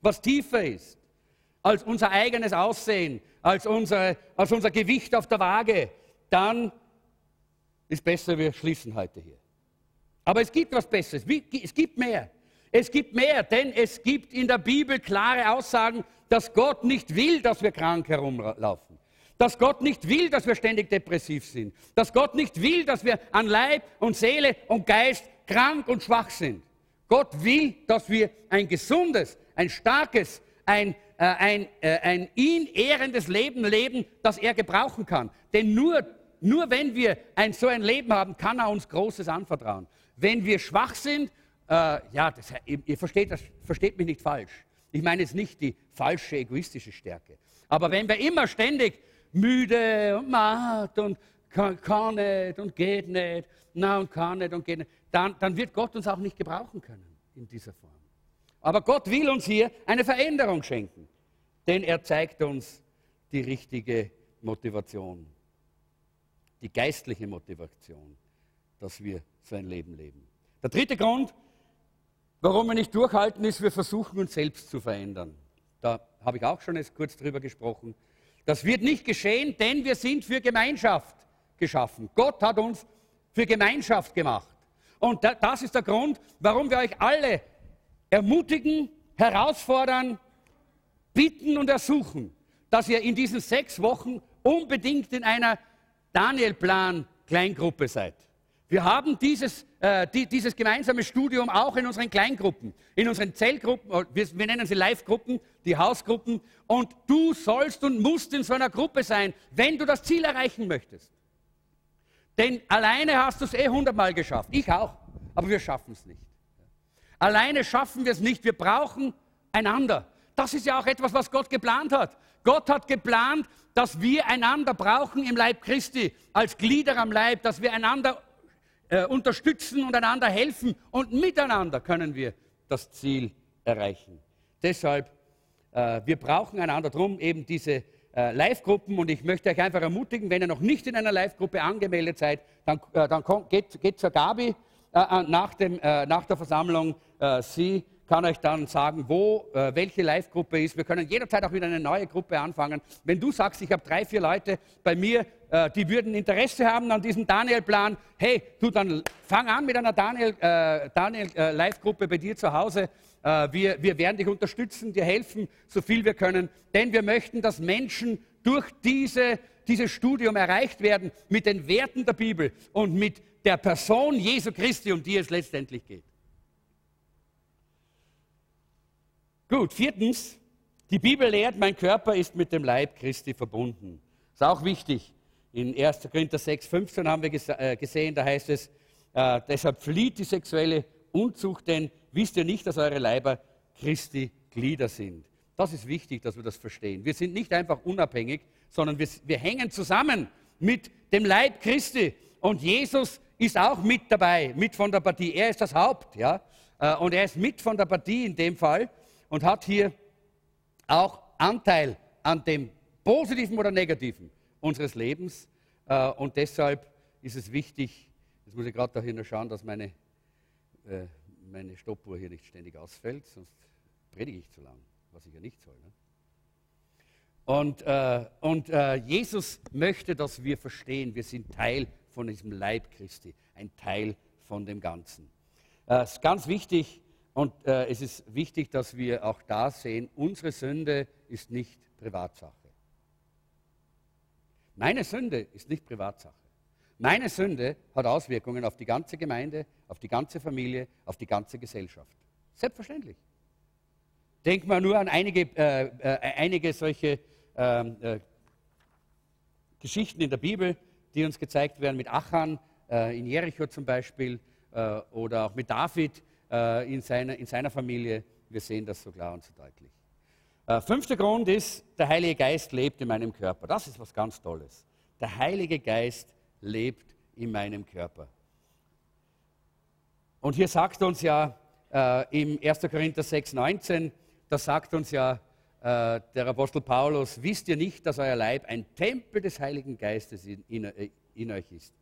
was tiefer ist als unser eigenes Aussehen, als, unsere, als unser Gewicht auf der Waage, dann ist besser, wir schließen heute hier. Aber es gibt was Besseres, es gibt mehr. Es gibt mehr, denn es gibt in der Bibel klare Aussagen, dass Gott nicht will, dass wir krank herumlaufen. Dass Gott nicht will, dass wir ständig depressiv sind. Dass Gott nicht will, dass wir an Leib und Seele und Geist krank und schwach sind. Gott will, dass wir ein gesundes, ein starkes, ein, äh, ein, äh, ein ihn ehrendes Leben leben, das er gebrauchen kann. Denn nur, nur wenn wir ein, so ein Leben haben, kann er uns Großes anvertrauen. Wenn wir schwach sind, äh, ja, das, ihr, versteht, das, versteht mich nicht falsch. Ich meine jetzt nicht die falsche egoistische Stärke. Aber wenn wir immer ständig müde und matt und kann, kann nicht und geht nicht, na und kann nicht und geht nicht, dann, dann wird Gott uns auch nicht gebrauchen können in dieser Form. Aber Gott will uns hier eine Veränderung schenken, denn er zeigt uns die richtige Motivation, die geistliche Motivation, dass wir so ein Leben leben. Der dritte Grund, warum wir nicht durchhalten, ist, wir versuchen uns selbst zu verändern. Da habe ich auch schon kurz drüber gesprochen. Das wird nicht geschehen, denn wir sind für Gemeinschaft geschaffen. Gott hat uns für Gemeinschaft gemacht. Und das ist der Grund, warum wir euch alle ermutigen, herausfordern, bitten und ersuchen, dass ihr in diesen sechs Wochen unbedingt in einer Daniel-Plan-Kleingruppe seid. Wir haben dieses, äh, die, dieses gemeinsame Studium auch in unseren Kleingruppen, in unseren Zellgruppen, äh, wir, wir nennen sie Live-Gruppen, die Hausgruppen. Und du sollst und musst in so einer Gruppe sein, wenn du das Ziel erreichen möchtest. Denn alleine hast du es eh hundertmal geschafft. Ich auch. Aber wir schaffen es nicht. Alleine schaffen wir es nicht. Wir brauchen einander. Das ist ja auch etwas, was Gott geplant hat. Gott hat geplant, dass wir einander brauchen im Leib Christi, als Glieder am Leib, dass wir einander äh, unterstützen und einander helfen und miteinander können wir das Ziel erreichen. Deshalb, äh, wir brauchen einander drum eben diese äh, Live-Gruppen und ich möchte euch einfach ermutigen, wenn ihr noch nicht in einer Live-Gruppe angemeldet seid, dann, äh, dann kommt, geht, geht, zur Gabi äh, äh, nach, dem, nach, der Versammlung. sie kann euch dann sagen, wo welche Live-Gruppe ist. Wir können jederzeit auch wieder eine neue Gruppe anfangen. Wenn du sagst, ich habe drei, vier Leute bei mir, die würden Interesse haben an diesem Daniel-Plan, hey, du dann fang an mit einer Daniel-Live-Gruppe Daniel, bei dir zu Hause. Äh, wir, wir werden dich unterstützen, dir helfen, so viel wir können, denn wir möchten, dass Menschen durch diese, dieses Studium erreicht werden mit den Werten der Bibel und mit der Person Jesu Christi, um die es letztendlich geht. Gut, viertens, die Bibel lehrt, mein Körper ist mit dem Leib Christi verbunden. Ist auch wichtig. In 1. Korinther 6, 15 haben wir äh, gesehen, da heißt es, äh, deshalb flieht die sexuelle Unzucht, denn wisst ihr nicht, dass eure Leiber Christi Glieder sind. Das ist wichtig, dass wir das verstehen. Wir sind nicht einfach unabhängig, sondern wir, wir hängen zusammen mit dem Leib Christi. Und Jesus ist auch mit dabei, mit von der Partie. Er ist das Haupt, ja. Äh, und er ist mit von der Partie in dem Fall und hat hier auch Anteil an dem Positiven oder Negativen unseres Lebens. Äh, und deshalb ist es wichtig, jetzt muss ich gerade da hier schauen, dass meine äh, meine Stoppuhr hier nicht ständig ausfällt, sonst predige ich zu lang, was ich ja nicht soll. Ne? Und, äh, und Jesus möchte, dass wir verstehen, wir sind Teil von diesem Leib Christi, ein Teil von dem Ganzen. Es ist ganz wichtig und es ist wichtig, dass wir auch da sehen, unsere Sünde ist nicht Privatsache. Meine Sünde ist nicht Privatsache. Meine Sünde hat Auswirkungen auf die ganze Gemeinde, auf die ganze Familie, auf die ganze Gesellschaft. Selbstverständlich. Denk mal nur an einige, äh, äh, einige solche ähm, äh, Geschichten in der Bibel, die uns gezeigt werden mit Achan äh, in Jericho zum Beispiel äh, oder auch mit David äh, in, seiner, in seiner Familie. Wir sehen das so klar und so deutlich. Fünfter Grund ist, der Heilige Geist lebt in meinem Körper. Das ist was ganz Tolles. Der Heilige Geist lebt in meinem Körper. Und hier sagt uns ja äh, im 1. Korinther 6, 19, da sagt uns ja äh, der Apostel Paulus, wisst ihr nicht, dass euer Leib ein Tempel des Heiligen Geistes in, in, äh, in euch ist,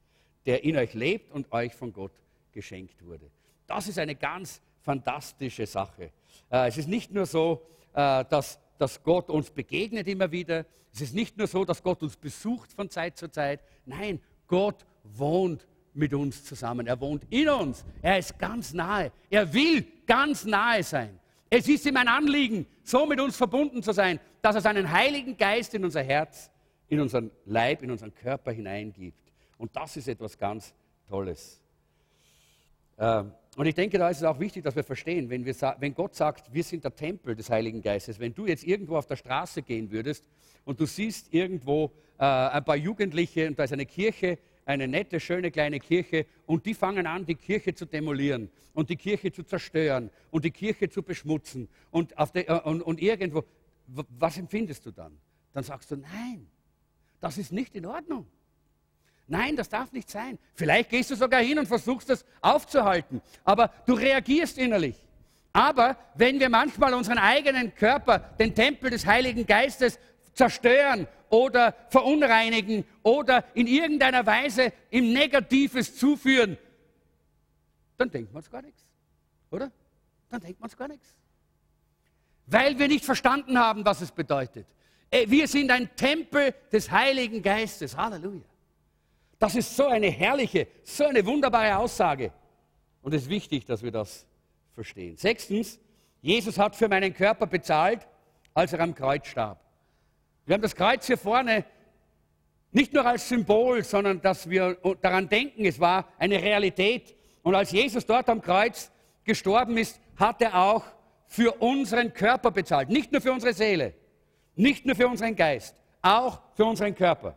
der in euch lebt und euch von Gott geschenkt wurde. Das ist eine ganz fantastische Sache. Äh, es ist nicht nur so, äh, dass, dass Gott uns begegnet immer wieder. Es ist nicht nur so, dass Gott uns besucht von Zeit zu Zeit. Nein, Gott wohnt mit uns zusammen. Er wohnt in uns. Er ist ganz nahe. Er will ganz nahe sein. Es ist ihm ein Anliegen, so mit uns verbunden zu sein, dass er seinen Heiligen Geist in unser Herz, in unseren Leib, in unseren Körper hineingibt. Und das ist etwas ganz Tolles. Ähm, und ich denke, da ist es auch wichtig, dass wir verstehen, wenn, wir, wenn Gott sagt, wir sind der Tempel des Heiligen Geistes, wenn du jetzt irgendwo auf der Straße gehen würdest und du siehst irgendwo äh, ein paar Jugendliche und da ist eine Kirche, eine nette, schöne kleine Kirche und die fangen an, die Kirche zu demolieren und die Kirche zu zerstören und die Kirche zu beschmutzen und, de, äh, und, und irgendwo, was empfindest du dann? Dann sagst du, nein, das ist nicht in Ordnung. Nein, das darf nicht sein. Vielleicht gehst du sogar hin und versuchst das aufzuhalten, aber du reagierst innerlich. Aber wenn wir manchmal unseren eigenen Körper, den Tempel des Heiligen Geistes, zerstören oder verunreinigen oder in irgendeiner Weise ihm Negatives zuführen, dann denkt man es gar nichts. Oder? Dann denkt man es gar nichts. Weil wir nicht verstanden haben, was es bedeutet. Äh, wir sind ein Tempel des Heiligen Geistes. Halleluja. Das ist so eine herrliche, so eine wunderbare Aussage. Und es ist wichtig, dass wir das verstehen. Sechstens, Jesus hat für meinen Körper bezahlt, als er am Kreuz starb. Wir haben das Kreuz hier vorne nicht nur als Symbol, sondern dass wir daran denken, es war eine Realität. Und als Jesus dort am Kreuz gestorben ist, hat er auch für unseren Körper bezahlt. Nicht nur für unsere Seele, nicht nur für unseren Geist, auch für unseren Körper.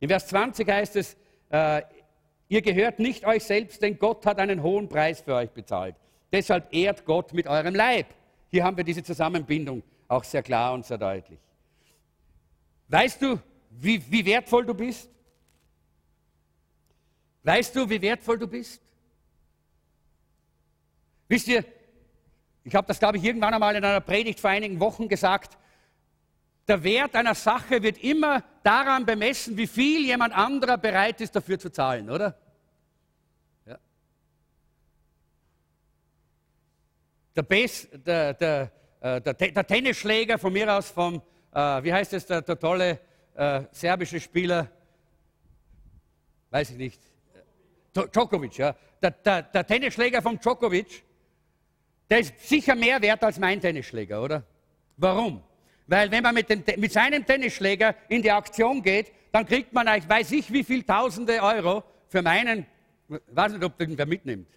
In Vers 20 heißt es, äh, ihr gehört nicht euch selbst, denn Gott hat einen hohen Preis für euch bezahlt. Deshalb ehrt Gott mit eurem Leib. Hier haben wir diese Zusammenbindung auch sehr klar und sehr deutlich. Weißt du, wie, wie wertvoll du bist? Weißt du, wie wertvoll du bist? Wisst ihr, ich habe das, glaube ich, irgendwann einmal in einer Predigt vor einigen Wochen gesagt, der Wert einer Sache wird immer daran bemessen, wie viel jemand anderer bereit ist, dafür zu zahlen, oder? Ja. Der, Bass, der, der, äh, der, der, Tennisschläger von mir aus, vom, äh, wie heißt es, der, tolle äh, serbische Spieler, weiß ich nicht, Djokovic, ja. Der Tennisschläger von Djokovic, der ist sicher mehr wert als mein Tennisschläger, oder? Warum? Weil wenn man mit, dem, mit seinem Tennisschläger in die Aktion geht, dann kriegt man, ich weiß ich, wie viel Tausende Euro für meinen, weiß nicht, ob den wer mitnimmt.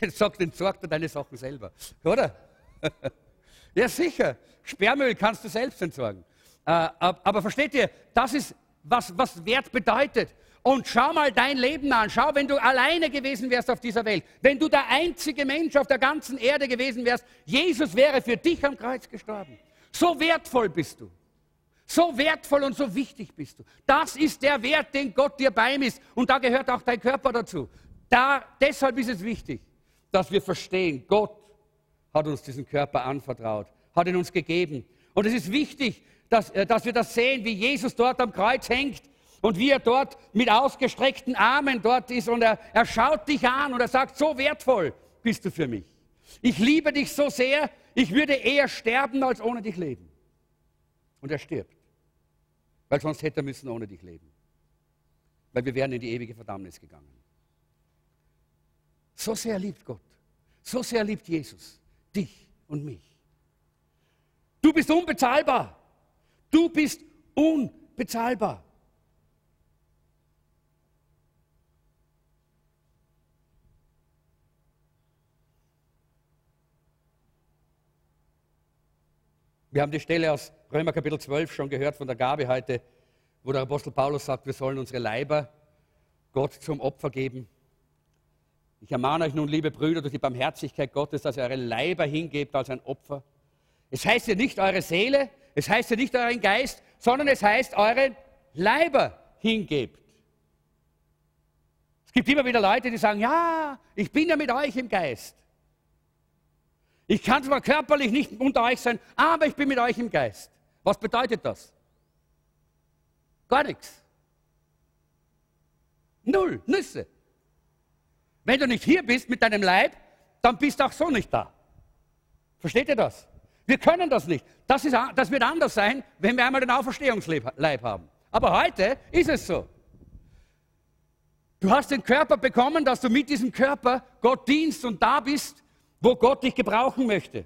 den sagt, den sorgt er deine Sachen selber, oder? [laughs] ja, sicher. Sperrmüll kannst du selbst entsorgen. Äh, aber versteht ihr, das ist, was, was Wert bedeutet. Und schau mal dein Leben an. Schau, wenn du alleine gewesen wärst auf dieser Welt, wenn du der einzige Mensch auf der ganzen Erde gewesen wärst, Jesus wäre für dich am Kreuz gestorben. So wertvoll bist du. So wertvoll und so wichtig bist du. Das ist der Wert, den Gott dir beimisst. Und da gehört auch dein Körper dazu. Da, deshalb ist es wichtig, dass wir verstehen, Gott hat uns diesen Körper anvertraut, hat ihn uns gegeben. Und es ist wichtig, dass, äh, dass wir das sehen, wie Jesus dort am Kreuz hängt und wie er dort mit ausgestreckten Armen dort ist und er, er schaut dich an und er sagt, so wertvoll bist du für mich. Ich liebe dich so sehr, ich würde eher sterben, als ohne dich leben. Und er stirbt, weil sonst hätte er müssen ohne dich leben. Weil wir wären in die ewige Verdammnis gegangen. So sehr liebt Gott, so sehr liebt Jesus dich und mich. Du bist unbezahlbar. Du bist unbezahlbar. Wir haben die Stelle aus Römer Kapitel 12 schon gehört von der Gabe heute, wo der Apostel Paulus sagt, wir sollen unsere Leiber Gott zum Opfer geben. Ich ermahne euch nun, liebe Brüder, durch die Barmherzigkeit Gottes, dass ihr eure Leiber hingebt als ein Opfer. Es heißt ja nicht eure Seele, es heißt ja nicht euren Geist, sondern es heißt eure Leiber hingebt. Es gibt immer wieder Leute, die sagen, ja, ich bin ja mit euch im Geist. Ich kann zwar körperlich nicht unter euch sein, aber ich bin mit euch im Geist. Was bedeutet das? Gar nichts. Null, Nüsse. Wenn du nicht hier bist mit deinem Leib, dann bist du auch so nicht da. Versteht ihr das? Wir können das nicht. Das, ist, das wird anders sein, wenn wir einmal den Auferstehungsleib haben. Aber heute ist es so. Du hast den Körper bekommen, dass du mit diesem Körper Gott dienst und da bist wo Gott dich gebrauchen möchte.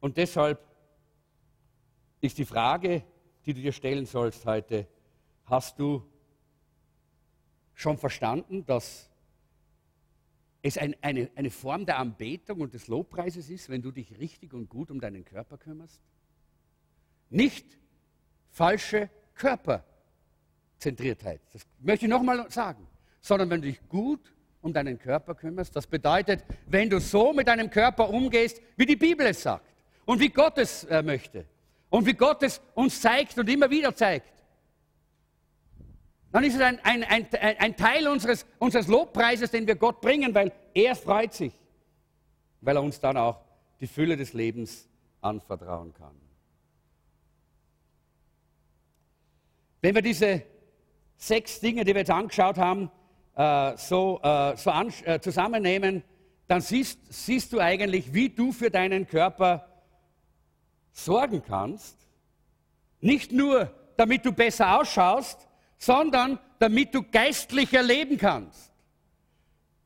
Und deshalb ist die Frage, die du dir stellen sollst heute, hast du schon verstanden, dass es ein, eine, eine Form der Anbetung und des Lobpreises ist, wenn du dich richtig und gut um deinen Körper kümmerst? Nicht falsche Körperzentriertheit. Das möchte ich nochmal sagen sondern wenn du dich gut um deinen Körper kümmerst. Das bedeutet, wenn du so mit deinem Körper umgehst, wie die Bibel es sagt und wie Gott es äh, möchte und wie Gott es uns zeigt und immer wieder zeigt, dann ist es ein, ein, ein, ein Teil unseres, unseres Lobpreises, den wir Gott bringen, weil er freut sich, weil er uns dann auch die Fülle des Lebens anvertrauen kann. Wenn wir diese sechs Dinge, die wir jetzt angeschaut haben, äh, so, äh, so äh, zusammennehmen, dann siehst, siehst du eigentlich, wie du für deinen Körper sorgen kannst. Nicht nur, damit du besser ausschaust, sondern damit du geistlicher leben kannst.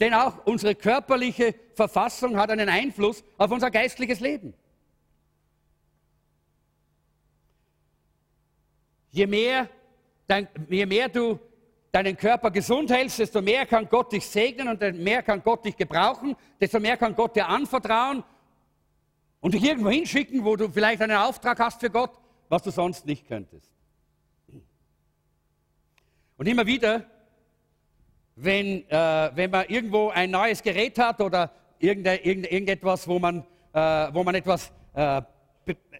Denn auch unsere körperliche Verfassung hat einen Einfluss auf unser geistliches Leben. Je mehr, dein, je mehr du deinen Körper gesund hältst, desto mehr kann Gott dich segnen und desto mehr kann Gott dich gebrauchen, desto mehr kann Gott dir anvertrauen und dich irgendwo hinschicken, wo du vielleicht einen Auftrag hast für Gott, was du sonst nicht könntest. Und immer wieder wenn, äh, wenn man irgendwo ein neues Gerät hat oder irgende, irgende, irgendetwas, wo man, äh, wo man etwas äh,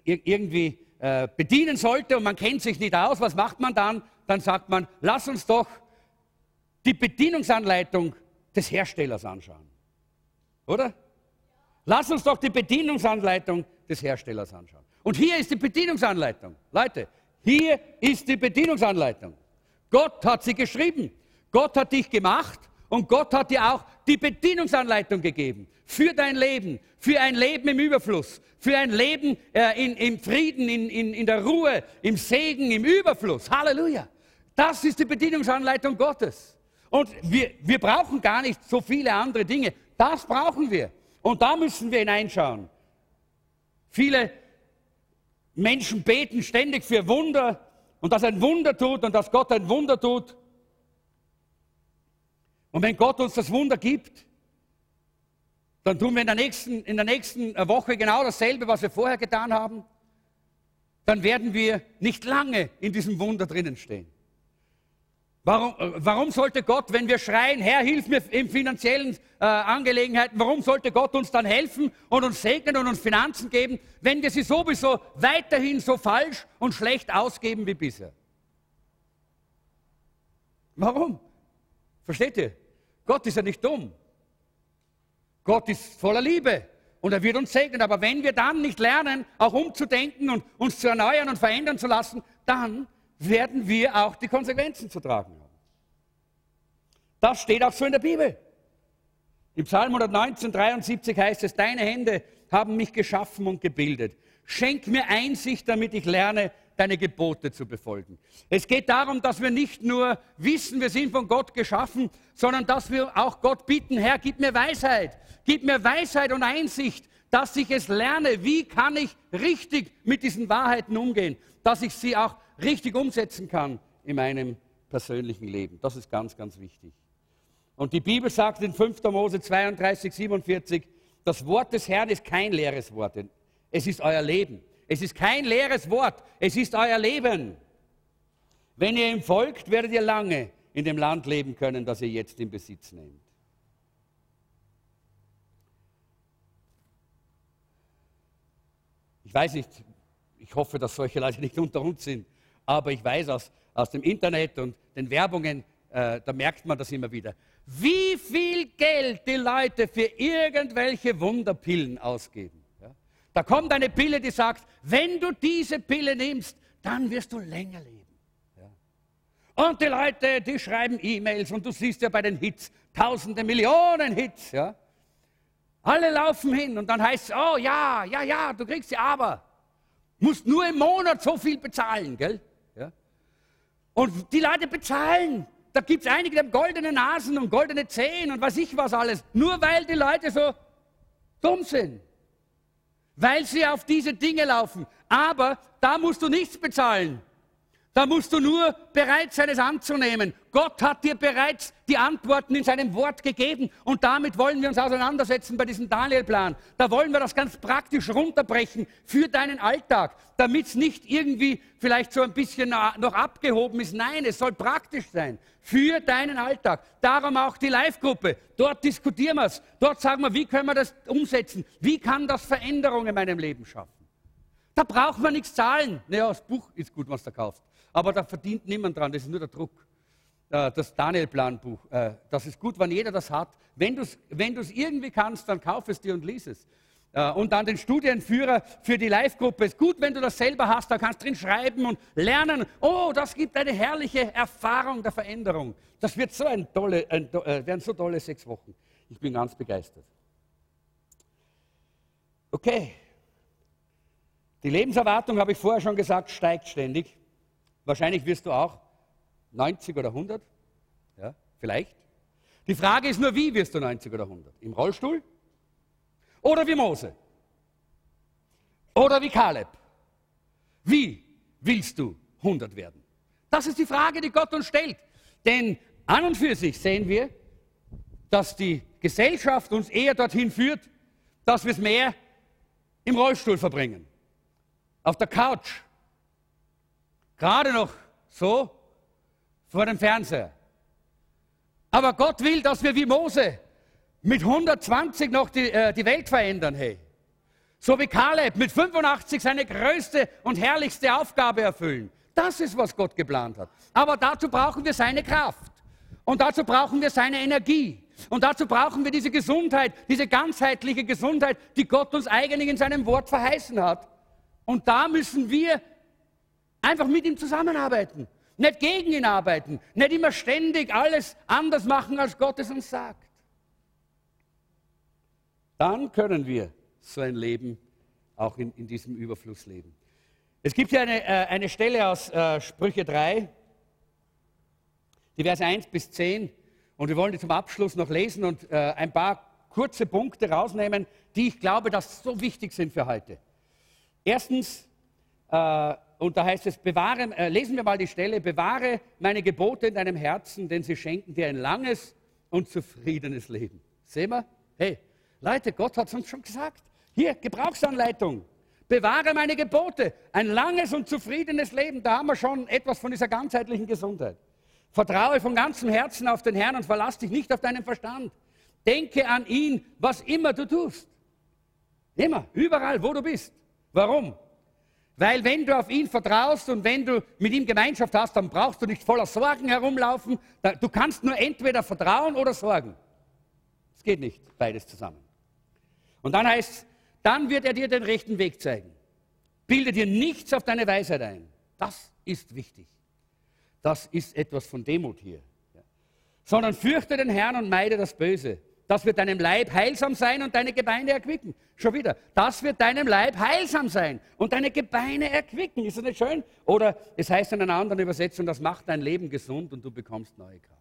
irgendwie äh, bedienen sollte und man kennt sich nicht aus, was macht man dann? Dann sagt man, lass uns doch die Bedienungsanleitung des Herstellers anschauen. Oder? Lass uns doch die Bedienungsanleitung des Herstellers anschauen. Und hier ist die Bedienungsanleitung. Leute, hier ist die Bedienungsanleitung. Gott hat sie geschrieben. Gott hat dich gemacht und Gott hat dir auch die Bedienungsanleitung gegeben für dein Leben, für ein Leben im Überfluss, für ein Leben äh, in, im Frieden, in, in, in der Ruhe, im Segen, im Überfluss. Halleluja. Das ist die Bedienungsanleitung Gottes. Und wir, wir brauchen gar nicht so viele andere Dinge. Das brauchen wir. Und da müssen wir hineinschauen. Viele Menschen beten ständig für Wunder und dass ein Wunder tut und dass Gott ein Wunder tut. Und wenn Gott uns das Wunder gibt, dann tun wir in der nächsten, in der nächsten Woche genau dasselbe, was wir vorher getan haben. Dann werden wir nicht lange in diesem Wunder drinnen stehen. Warum, äh, warum, sollte Gott, wenn wir schreien, Herr, hilf mir in finanziellen äh, Angelegenheiten, warum sollte Gott uns dann helfen und uns segnen und uns Finanzen geben, wenn wir sie sowieso weiterhin so falsch und schlecht ausgeben wie bisher? Warum? Versteht ihr? Gott ist ja nicht dumm. Gott ist voller Liebe und er wird uns segnen. Aber wenn wir dann nicht lernen, auch umzudenken und uns zu erneuern und verändern zu lassen, dann werden wir auch die Konsequenzen zu tragen haben. Das steht auch so in der Bibel. Im Psalm 119, 73 heißt es, deine Hände haben mich geschaffen und gebildet. Schenk mir Einsicht, damit ich lerne, deine Gebote zu befolgen. Es geht darum, dass wir nicht nur wissen, wir sind von Gott geschaffen, sondern dass wir auch Gott bitten, Herr, gib mir Weisheit, gib mir Weisheit und Einsicht, dass ich es lerne, wie kann ich richtig mit diesen Wahrheiten umgehen, dass ich sie auch richtig umsetzen kann in meinem persönlichen Leben. Das ist ganz, ganz wichtig. Und die Bibel sagt in 5. Mose 32, 47, das Wort des Herrn ist kein leeres Wort, es ist euer Leben. Es ist kein leeres Wort, es ist euer Leben. Wenn ihr ihm folgt, werdet ihr lange in dem Land leben können, das ihr jetzt in Besitz nehmt. Ich weiß nicht, ich hoffe, dass solche Leute nicht unter uns sind, aber ich weiß aus, aus dem Internet und den Werbungen, äh, da merkt man das immer wieder, wie viel Geld die Leute für irgendwelche Wunderpillen ausgeben. Da kommt eine Pille, die sagt, wenn du diese Pille nimmst, dann wirst du länger leben. Ja. Und die Leute, die schreiben E-Mails und du siehst ja bei den Hits, tausende, Millionen Hits. Ja. Alle laufen hin und dann heißt es, oh ja, ja, ja, du kriegst sie aber. Musst nur im Monat so viel bezahlen, gell? Und die Leute bezahlen. Da gibt es einige, die haben goldene Nasen und goldene Zehen und was ich was alles. Nur weil die Leute so dumm sind weil sie auf diese Dinge laufen. Aber da musst du nichts bezahlen. Da musst du nur bereit sein, es anzunehmen. Gott hat dir bereits die Antworten in seinem Wort gegeben und damit wollen wir uns auseinandersetzen bei diesem Daniel-Plan. Da wollen wir das ganz praktisch runterbrechen für deinen Alltag, damit es nicht irgendwie vielleicht so ein bisschen noch abgehoben ist. Nein, es soll praktisch sein für deinen Alltag. Darum auch die Live-Gruppe. Dort diskutieren wir es. Dort sagen wir, wie können wir das umsetzen? Wie kann das Veränderungen in meinem Leben schaffen? Da braucht man nichts zahlen. Naja, das Buch ist gut, was du kaufst aber da verdient niemand dran, das ist nur der Druck. Äh, das Daniel-Planbuch, äh, das ist gut, wenn jeder das hat. Wenn du es wenn irgendwie kannst, dann kauf es dir und lies es. Äh, und dann den Studienführer für die Live-Gruppe. Ist gut, wenn du das selber hast, da kannst du drin schreiben und lernen. Oh, das gibt eine herrliche Erfahrung der Veränderung. Das wird so ein tolle, ein, werden so tolle sechs Wochen. Ich bin ganz begeistert. Okay. Die Lebenserwartung, habe ich vorher schon gesagt, steigt ständig. Wahrscheinlich wirst du auch 90 oder 100. Ja, vielleicht. Die Frage ist nur, wie wirst du 90 oder 100? Im Rollstuhl? Oder wie Mose? Oder wie Kaleb? Wie willst du 100 werden? Das ist die Frage, die Gott uns stellt. Denn an und für sich sehen wir, dass die Gesellschaft uns eher dorthin führt, dass wir es mehr im Rollstuhl verbringen. Auf der Couch, Gerade noch so vor dem Fernseher. Aber Gott will, dass wir wie Mose mit 120 noch die, äh, die Welt verändern, hey. So wie Kaleb mit 85 seine größte und herrlichste Aufgabe erfüllen. Das ist, was Gott geplant hat. Aber dazu brauchen wir seine Kraft. Und dazu brauchen wir seine Energie. Und dazu brauchen wir diese Gesundheit, diese ganzheitliche Gesundheit, die Gott uns eigentlich in seinem Wort verheißen hat. Und da müssen wir einfach mit ihm zusammenarbeiten. Nicht gegen ihn arbeiten. Nicht immer ständig alles anders machen, als Gott es uns sagt. Dann können wir so ein Leben auch in, in diesem Überfluss leben. Es gibt hier eine, äh, eine Stelle aus äh, Sprüche 3, die Verse 1 bis 10. Und wir wollen die zum Abschluss noch lesen und äh, ein paar kurze Punkte rausnehmen, die ich glaube, dass so wichtig sind für heute. Erstens, äh, und da heißt es, bewahre, äh, lesen wir mal die Stelle, bewahre meine Gebote in deinem Herzen, denn sie schenken dir ein langes und zufriedenes Leben. Sehen wir? Hey, Leute, Gott hat es uns schon gesagt. Hier, Gebrauchsanleitung. Bewahre meine Gebote. Ein langes und zufriedenes Leben. Da haben wir schon etwas von dieser ganzheitlichen Gesundheit. Vertraue von ganzem Herzen auf den Herrn und verlass dich nicht auf deinen Verstand. Denke an ihn, was immer du tust. Immer, überall, wo du bist. Warum? Weil wenn du auf ihn vertraust und wenn du mit ihm Gemeinschaft hast, dann brauchst du nicht voller Sorgen herumlaufen. Du kannst nur entweder vertrauen oder sorgen. Es geht nicht, beides zusammen. Und dann heißt es, dann wird er dir den rechten Weg zeigen. Bilde dir nichts auf deine Weisheit ein. Das ist wichtig. Das ist etwas von Demut hier. Sondern fürchte den Herrn und meide das Böse. Das wird deinem Leib heilsam sein und deine Gebeine erquicken. Schon wieder. Das wird deinem Leib heilsam sein und deine Gebeine erquicken. Ist das nicht schön? Oder es heißt in einer anderen Übersetzung, das macht dein Leben gesund und du bekommst neue Kraft.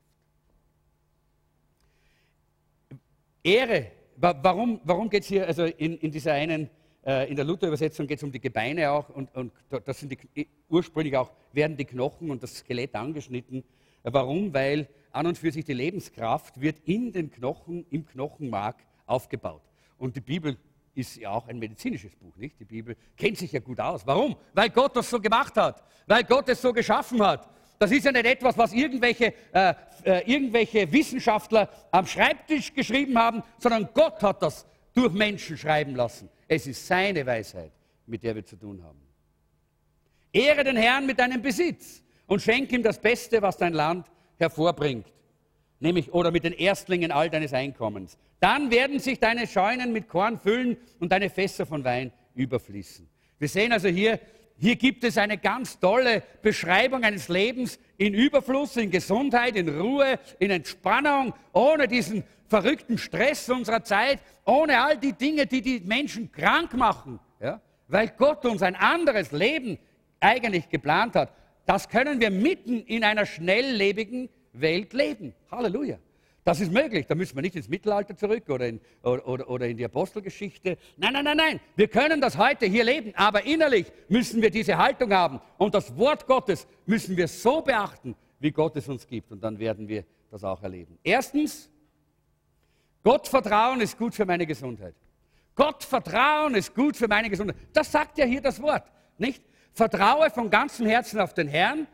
Ehre. Warum, warum geht es hier, also in, in dieser einen, äh, in der Luther-Übersetzung geht es um die Gebeine auch und, und das sind die, ursprünglich auch, werden die Knochen und das Skelett angeschnitten. Warum? Weil an und für sich die Lebenskraft wird in den Knochen, im Knochenmark aufgebaut. Und die Bibel ist ja auch ein medizinisches Buch, nicht? Die Bibel kennt sich ja gut aus. Warum? Weil Gott das so gemacht hat, weil Gott es so geschaffen hat. Das ist ja nicht etwas, was irgendwelche, äh, äh, irgendwelche Wissenschaftler am Schreibtisch geschrieben haben, sondern Gott hat das durch Menschen schreiben lassen. Es ist seine Weisheit, mit der wir zu tun haben. Ehre den Herrn mit deinem Besitz und schenke ihm das Beste, was dein Land hervorbringt, nämlich oder mit den Erstlingen all deines Einkommens. Dann werden sich deine Scheunen mit Korn füllen und deine Fässer von Wein überfließen. Wir sehen also hier, hier gibt es eine ganz tolle Beschreibung eines Lebens in Überfluss, in Gesundheit, in Ruhe, in Entspannung, ohne diesen verrückten Stress unserer Zeit, ohne all die Dinge, die die Menschen krank machen, ja? weil Gott uns ein anderes Leben eigentlich geplant hat. Das können wir mitten in einer schnelllebigen Welt leben. Halleluja. Das ist möglich. Da müssen wir nicht ins Mittelalter zurück oder in, oder, oder, in die Apostelgeschichte. Nein, nein, nein, nein. Wir können das heute hier leben. Aber innerlich müssen wir diese Haltung haben. Und das Wort Gottes müssen wir so beachten, wie Gott es uns gibt. Und dann werden wir das auch erleben. Erstens, Gottvertrauen ist gut für meine Gesundheit. Gottvertrauen ist gut für meine Gesundheit. Das sagt ja hier das Wort, nicht? Vertraue von ganzem Herzen auf den Herrn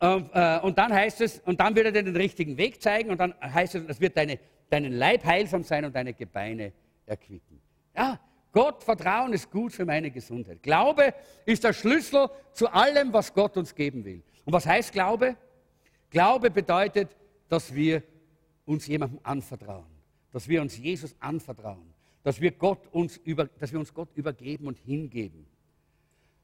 und, äh, und dann heißt es, und dann wird er dir den richtigen Weg zeigen und dann heißt es, es wird deine, deinen Leib heilsam sein und deine Gebeine erquicken. Ja, Gott, Vertrauen ist gut für meine Gesundheit. Glaube ist der Schlüssel zu allem, was Gott uns geben will. Und was heißt Glaube? Glaube bedeutet, dass wir uns jemandem anvertrauen, dass wir uns Jesus anvertrauen, dass wir, Gott uns über, dass wir uns Gott übergeben und hingeben.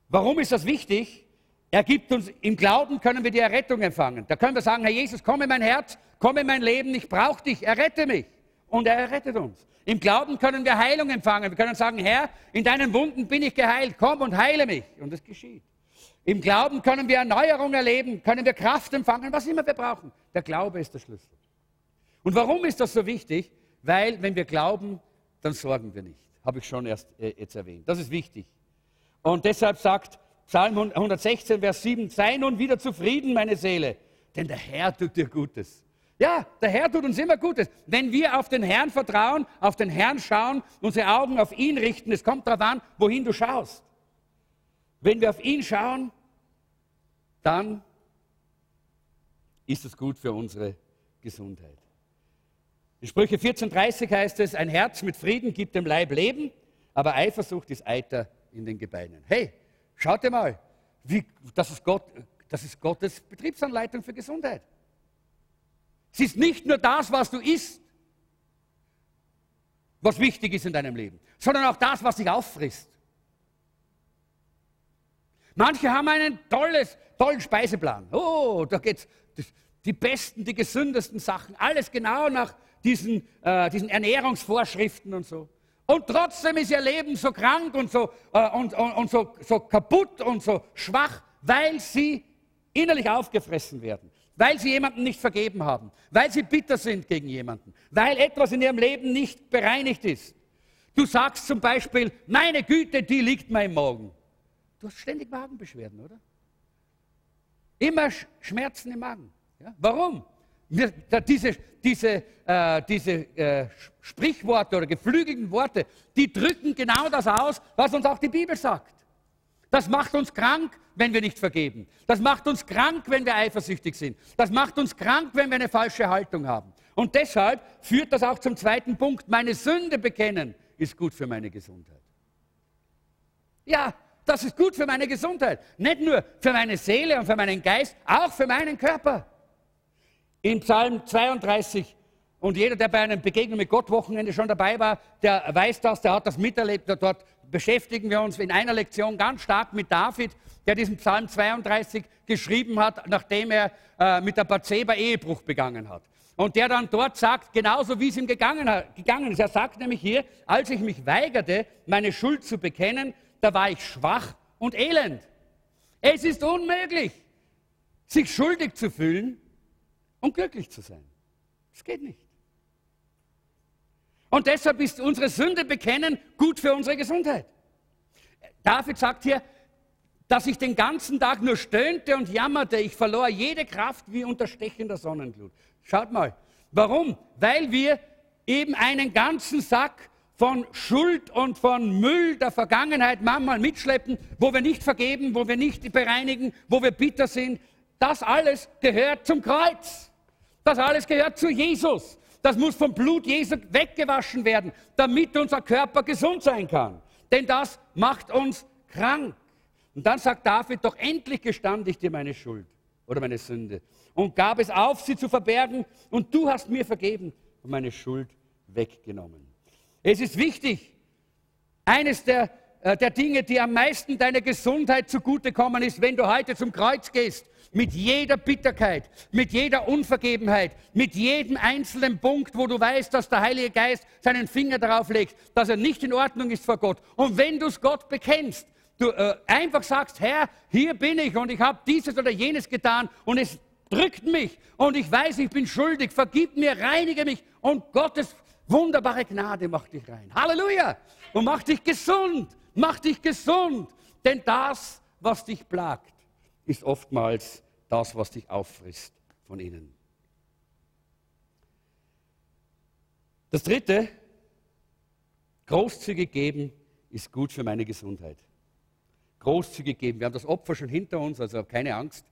Warum ist das wichtig? Er gibt uns, im Glauben können wir die Errettung empfangen. Da können wir sagen, Herr Jesus, komm in mein Herz, komm in mein Leben, ich brauche dich, errette mich. Und er errettet uns. Im Glauben können wir Heilung empfangen. Wir können sagen, Herr, in deinen Wunden bin ich geheilt, komm und heile mich. Und es geschieht. Im Glauben können wir Erneuerung erleben, können wir Kraft empfangen, was immer wir brauchen. Der Glaube ist der Schlüssel. Und warum ist das so wichtig? Weil, wenn wir glauben, dann sorgen wir nicht. Habe ich schon erst äh, jetzt erwähnt. Das ist wichtig. Und deshalb sagt Psalm 116, Vers 7, sei nun wieder zufrieden, meine Seele, denn der Herr tut dir Gutes. Ja, der Herr tut uns immer Gutes. Wenn wir auf den Herrn vertrauen, auf den Herrn schauen, unsere Augen auf ihn richten, es kommt darauf an, wohin du schaust. Wenn wir auf ihn schauen, dann ist es gut für unsere Gesundheit. In Sprüche 14,30 heißt es, ein Herz mit Frieden gibt dem Leib Leben, aber Eifersucht ist Eiter in den Gebeinen. Hey, schaut mal, wie, das, ist Gott, das ist Gottes Betriebsanleitung für Gesundheit. Es ist nicht nur das, was du isst, was wichtig ist in deinem Leben, sondern auch das, was dich auffrisst. Manche haben einen tolles, tollen Speiseplan. Oh, da geht es die besten, die gesündesten Sachen, alles genau nach diesen, äh, diesen Ernährungsvorschriften und so. Und trotzdem ist ihr Leben so krank und so, äh, und, und, und so, so kaputt und so schwach, weil sie innerlich aufgefressen werden, weil sie jemanden nicht vergeben haben, weil sie bitter sind gegen jemanden, weil etwas in ihrem Leben nicht bereinigt ist. Du sagst zum Beispiel, meine Güte, die liegt mir im Magen. Du hast ständig Magenbeschwerden, oder? Immer Schmerzen im Magen. Ja? Warum? Diese, diese, äh, diese äh, Sprichworte oder geflügelten Worte, die drücken genau das aus, was uns auch die Bibel sagt. Das macht uns krank, wenn wir nicht vergeben. Das macht uns krank, wenn wir eifersüchtig sind. Das macht uns krank, wenn wir eine falsche Haltung haben. Und deshalb führt das auch zum zweiten Punkt. Meine Sünde bekennen ist gut für meine Gesundheit. Ja, das ist gut für meine Gesundheit. Nicht nur für meine Seele und für meinen Geist, auch für meinen Körper. In Psalm 32, und jeder, der bei einem Begegnung mit Gott Wochenende schon dabei war, der weiß das, der hat das miterlebt. Dort beschäftigen wir uns in einer Lektion ganz stark mit David, der diesen Psalm 32 geschrieben hat, nachdem er äh, mit der Bathseba Ehebruch begangen hat. Und der dann dort sagt, genauso wie es ihm gegangen, gegangen ist. Er sagt nämlich hier, als ich mich weigerte, meine Schuld zu bekennen, da war ich schwach und elend. Es ist unmöglich, sich schuldig zu fühlen und glücklich zu sein. Es geht nicht. Und deshalb ist unsere Sünde bekennen gut für unsere Gesundheit. David sagt hier, dass ich den ganzen Tag nur stöhnte und jammerte. Ich verlor jede Kraft wie unter stechender Sonnenglut. Schaut mal, warum? Weil wir eben einen ganzen Sack von Schuld und von Müll der Vergangenheit manchmal mitschleppen, wo wir nicht vergeben, wo wir nicht bereinigen, wo wir bitter sind. Das alles gehört zum Kreuz. Das alles gehört zu Jesus. Das muss vom Blut Jesu weggewaschen werden, damit unser Körper gesund sein kann. Denn das macht uns krank. Und dann sagt David, doch endlich gestand ich dir meine Schuld oder meine Sünde und gab es auf, sie zu verbergen und du hast mir vergeben und meine Schuld weggenommen. Es ist wichtig, eines der, äh, der Dinge, die am meisten deiner Gesundheit zugutekommen ist, wenn du heute zum Kreuz gehst mit jeder Bitterkeit, mit jeder Unvergebenheit, mit jedem einzelnen Punkt, wo du weißt, dass der Heilige Geist seinen Finger darauf legt, dass er nicht in Ordnung ist vor Gott. Und wenn du es Gott bekennst, du äh, einfach sagst, Herr, hier bin ich und ich habe dieses oder jenes getan und es drückt mich und ich weiß, ich bin schuldig, vergib mir, reinige mich und Gottes wunderbare Gnade macht dich rein. Halleluja! Und macht dich gesund, macht dich gesund, denn das, was dich plagt, ist oftmals das, was dich auffrisst von innen. Das dritte, großzügig geben ist gut für meine Gesundheit. Großzügig geben. Wir haben das Opfer schon hinter uns, also keine Angst.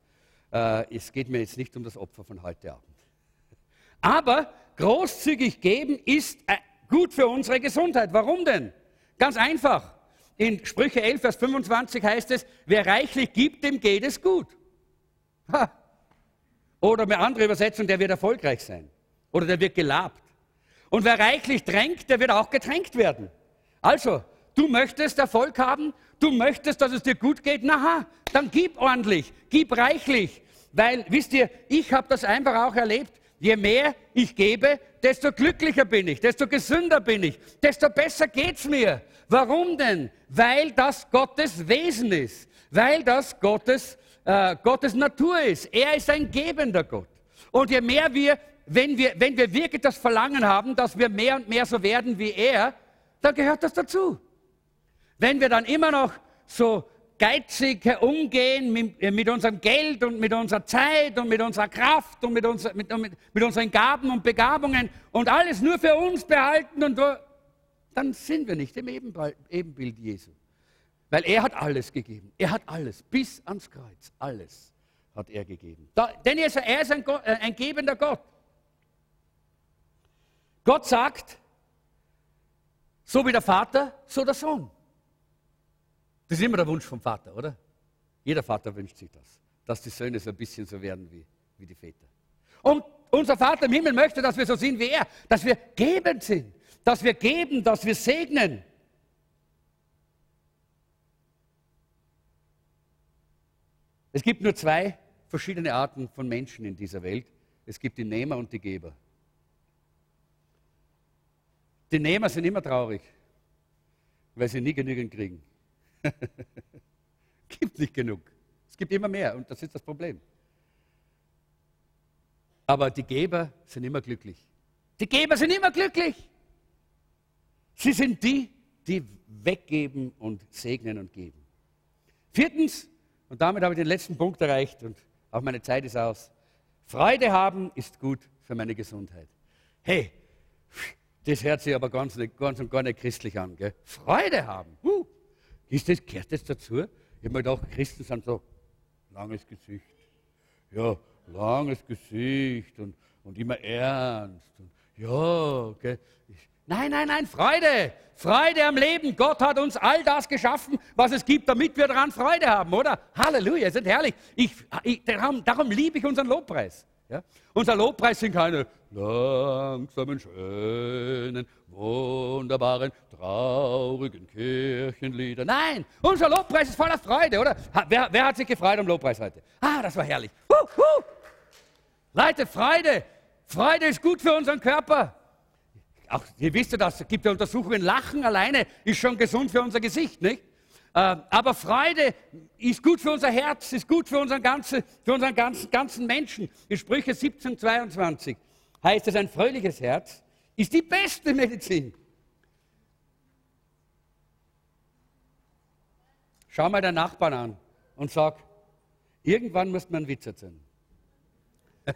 Äh, es geht mir jetzt nicht um das Opfer von heute Abend. Aber großzügig geben ist äh, gut für unsere Gesundheit. Warum denn? Ganz einfach. In Sprüche 11, Vers 25 heißt es, wer reichlich gibt, dem geht es gut. Ha. [laughs] Oder eine andere Übersetzung, der wird erfolgreich sein. Oder der wird gelabt. Und wer reichlich tränkt, der wird auch getränkt werden. Also, du möchtest Erfolg haben, du möchtest, dass es dir gut geht, naha, dann gib ordentlich, gib reichlich. Weil, wisst ihr, ich habe das einfach auch erlebt. Je mehr ich gebe, desto glücklicher bin ich, desto gesünder bin ich, desto besser geht's mir. Warum denn? Weil das Gottes Wesen ist, weil das Gottes äh, Gottes Natur ist. Er ist ein gebender Gott. Und je mehr wir, wenn wir, wenn wir wirklich das Verlangen haben, dass wir mehr und mehr so werden wie er, dann gehört das dazu. Wenn wir dann immer noch so geizig umgehen mit, äh, mit, unserem Geld und mit unserer Zeit und mit unserer Kraft und mit, unser, mit, mit unseren Gaben und Begabungen und alles nur für uns behalten, und dann sind wir nicht im Ebenbild Jesu. Weil er hat alles gegeben. Er hat alles, bis ans Kreuz. Alles hat er gegeben. Da, denn er ist, er ist ein, Gott, äh, ein gebender Gott. Gott sagt, so wie der Vater, so der Sohn. Das ist immer der Wunsch vom Vater, oder? Jeder Vater wünscht sich das, dass die Söhne so ein bisschen so werden wie, wie die Väter. Und unser Vater im Himmel möchte, dass wir so sind wie er, dass wir gebend sind, dass wir geben, dass wir segnen. Es gibt nur zwei verschiedene Arten von Menschen in dieser Welt. Es gibt die Nehmer und die Geber. Die Nehmer sind immer traurig, weil sie nie genügend kriegen. [laughs] gibt nicht genug. Es gibt immer mehr und das ist das Problem. Aber die Geber sind immer glücklich. Die Geber sind immer glücklich. Sie sind die, die weggeben und segnen und geben. Viertens, und damit habe ich den letzten Punkt erreicht und auch meine Zeit ist aus. Freude haben ist gut für meine Gesundheit. Hey, das hört sich aber ganz, ganz und gar nicht christlich an. Gell? Freude haben. Uh, ist das, gehört das dazu? Ich habe mir Christen sind so langes Gesicht. Ja, langes Gesicht und, und immer ernst. Und, ja, okay. Ich, nein, nein, nein, Freude. Freude am Leben. Gott hat uns all das geschaffen, was es gibt, damit wir daran Freude haben, oder? Halleluja, ist herrlich. Ich, ich, darum, darum liebe ich unseren Lobpreis. Ja? Unser Lobpreis sind keine langsamen, schönen, wunderbaren, traurigen Kirchenlieder. Nein, unser Lobpreis ist voller Freude, oder? Wer, wer hat sich gefreut am Lobpreis heute? Ah, das war herrlich. Huh, huh. Leute, Freude. Freude ist gut für unseren Körper. Auch, ihr wisst ja das, es gibt ja Untersuchungen, Lachen alleine ist schon gesund für unser Gesicht, nicht? Ähm, aber Freude ist gut für unser Herz, ist gut für unseren ganzen, für unseren ganzen, ganzen Menschen. In Sprüche 17, 22 heißt es, ein fröhliches Herz ist die beste Medizin. Schau mal deinen Nachbarn an und sag, irgendwann muss man einen Witz erzählen. [laughs]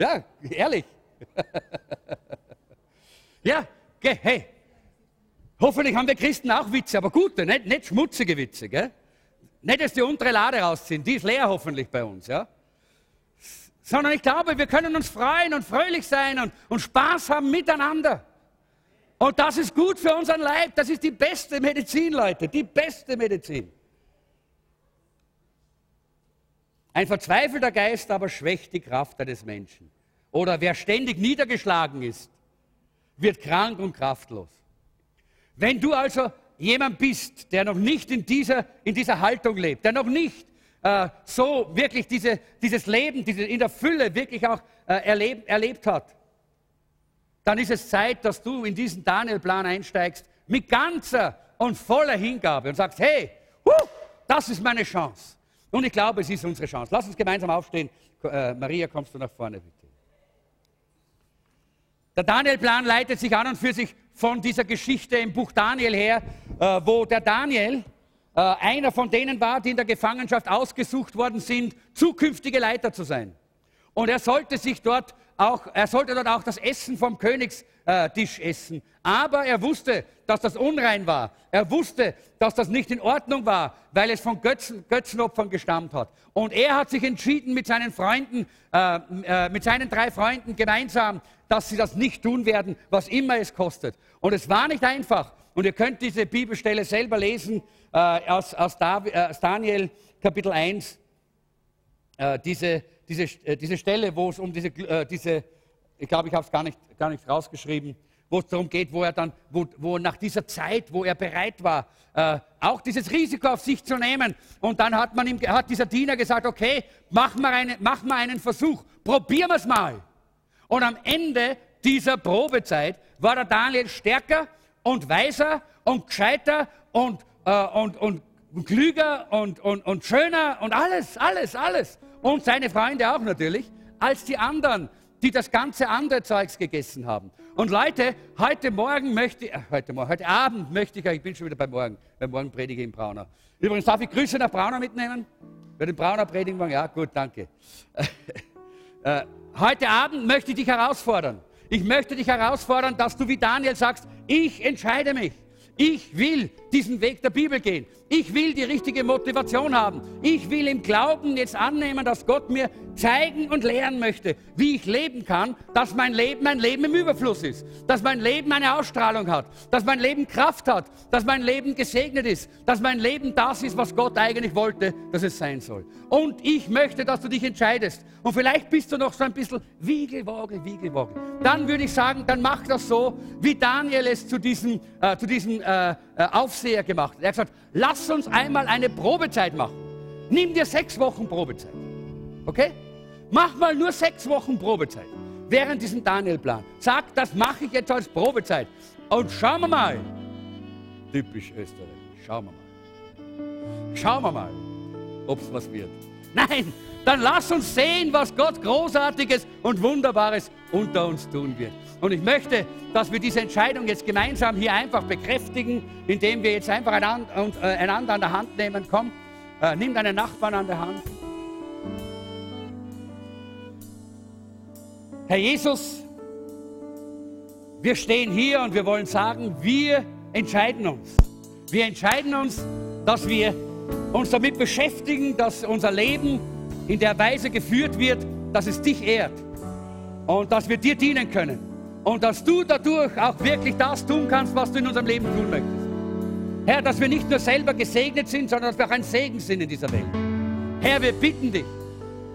ja, ehrlich. [laughs] ja, okay, hey, Hoffentlich haben wir Christen auch Witze, aber gute, nicht, nicht schmutzige Witze. Gell? Nicht, dass die untere Lade rausziehen, die ist leer hoffentlich bei uns. Ja? Sondern ich glaube, wir können uns freuen und fröhlich sein und, und Spaß haben miteinander. Und das ist gut für unseren Leib. Das ist die beste Medizin, Leute. Die beste Medizin. Ein verzweifelter Geist aber schwächt die Kraft eines Menschen. Oder wer ständig niedergeschlagen ist, wird krank und kraftlos. Wenn du also jemand bist, der noch nicht in dieser, in dieser Haltung lebt, der noch nicht äh, so wirklich diese, dieses Leben diese, in der Fülle wirklich auch äh, erleb, erlebt hat, dann ist es Zeit, dass du in diesen Daniel-Plan einsteigst mit ganzer und voller Hingabe und sagst, hey, huh, das ist meine Chance. Und ich glaube, es ist unsere Chance. Lass uns gemeinsam aufstehen. Äh, Maria, kommst du nach vorne, bitte. Der Daniel-Plan leitet sich an und für sich von dieser Geschichte im Buch Daniel her, äh, wo der Daniel äh, einer von denen war, die in der Gefangenschaft ausgesucht worden sind, zukünftige Leiter zu sein. Und er sollte sich dort auch, er sollte dort auch das Essen vom Königstisch essen. Aber er wusste, dass das unrein war. Er wusste, dass das nicht in Ordnung war, weil es von Götzen, Götzenopfern gestammt hat. Und er hat sich entschieden mit seinen Freunden, äh, äh, mit seinen drei Freunden gemeinsam, dass sie das nicht tun werden, was immer es kostet. Und es war nicht einfach. Und ihr könnt diese Bibelstelle selber lesen äh, aus, aus, Dav äh, aus, Daniel Kapitel 1. Äh, diese, diese, äh, diese Stelle, wo es um diese, äh, diese ich glaube, ich habe es gar nicht, gar nicht rausgeschrieben, wo es darum geht, wo er dann, wo, wo nach dieser Zeit, wo er bereit war, äh, auch dieses Risiko auf sich zu nehmen. Und dann hat, man ihm, hat dieser Diener gesagt, okay, mach mal, eine, mach mal einen Versuch, probieren wir es mal. Und am Ende dieser Probezeit war der Daniel stärker und weiser und gescheiter und, äh, und, und klüger und, und, und schöner und alles, alles, alles. Und seine Freunde auch natürlich, als die anderen, die das ganze andere Zeugs gegessen haben. Und Leute, heute Morgen möchte ich, äh, heute, heute Abend möchte ich, ich bin schon wieder bei Morgen, bei Morgen predige in Brauner. Übrigens, darf ich Grüße nach Brauner mitnehmen? Bei den Brauner predigen morgen? Ja, gut, danke. [laughs] äh, Heute Abend möchte ich dich herausfordern. Ich möchte dich herausfordern, dass du wie Daniel sagst, ich entscheide mich. Ich will diesen Weg der Bibel gehen. Ich will die richtige Motivation haben. Ich will im Glauben jetzt annehmen, dass Gott mir zeigen und lehren möchte, wie ich leben kann, dass mein Leben ein Leben im Überfluss ist, dass mein Leben eine Ausstrahlung hat, dass mein Leben Kraft hat, dass mein Leben gesegnet ist, dass mein Leben das ist, was Gott eigentlich wollte, dass es sein soll. Und ich möchte, dass du dich entscheidest. Und vielleicht bist du noch so ein bisschen Wiegelwogel, Wiegelwogel. Dann würde ich sagen, dann mach das so, wie Daniel es zu diesem, äh, zu diesem äh, äh, Aufseher gemacht hat. Er hat gesagt, lass uns einmal eine Probezeit machen. Nimm dir sechs Wochen Probezeit. Okay? Mach mal nur sechs Wochen Probezeit während diesem Daniel-Plan. Sag, das mache ich jetzt als Probezeit. Und schauen wir mal. Typisch Österreich. Schauen wir mal. Schauen wir mal, ob es was wird. Nein, dann lass uns sehen, was Gott Großartiges und Wunderbares unter uns tun wird. Und ich möchte, dass wir diese Entscheidung jetzt gemeinsam hier einfach bekräftigen, indem wir jetzt einfach einander, äh, einander an der Hand nehmen. Komm, äh, nimm deinen Nachbarn an der Hand. Herr Jesus, wir stehen hier und wir wollen sagen, wir entscheiden uns. Wir entscheiden uns, dass wir uns damit beschäftigen, dass unser Leben in der Weise geführt wird, dass es dich ehrt und dass wir dir dienen können und dass du dadurch auch wirklich das tun kannst, was du in unserem Leben tun möchtest. Herr, dass wir nicht nur selber gesegnet sind, sondern dass wir auch ein Segen sind in dieser Welt. Herr, wir bitten dich.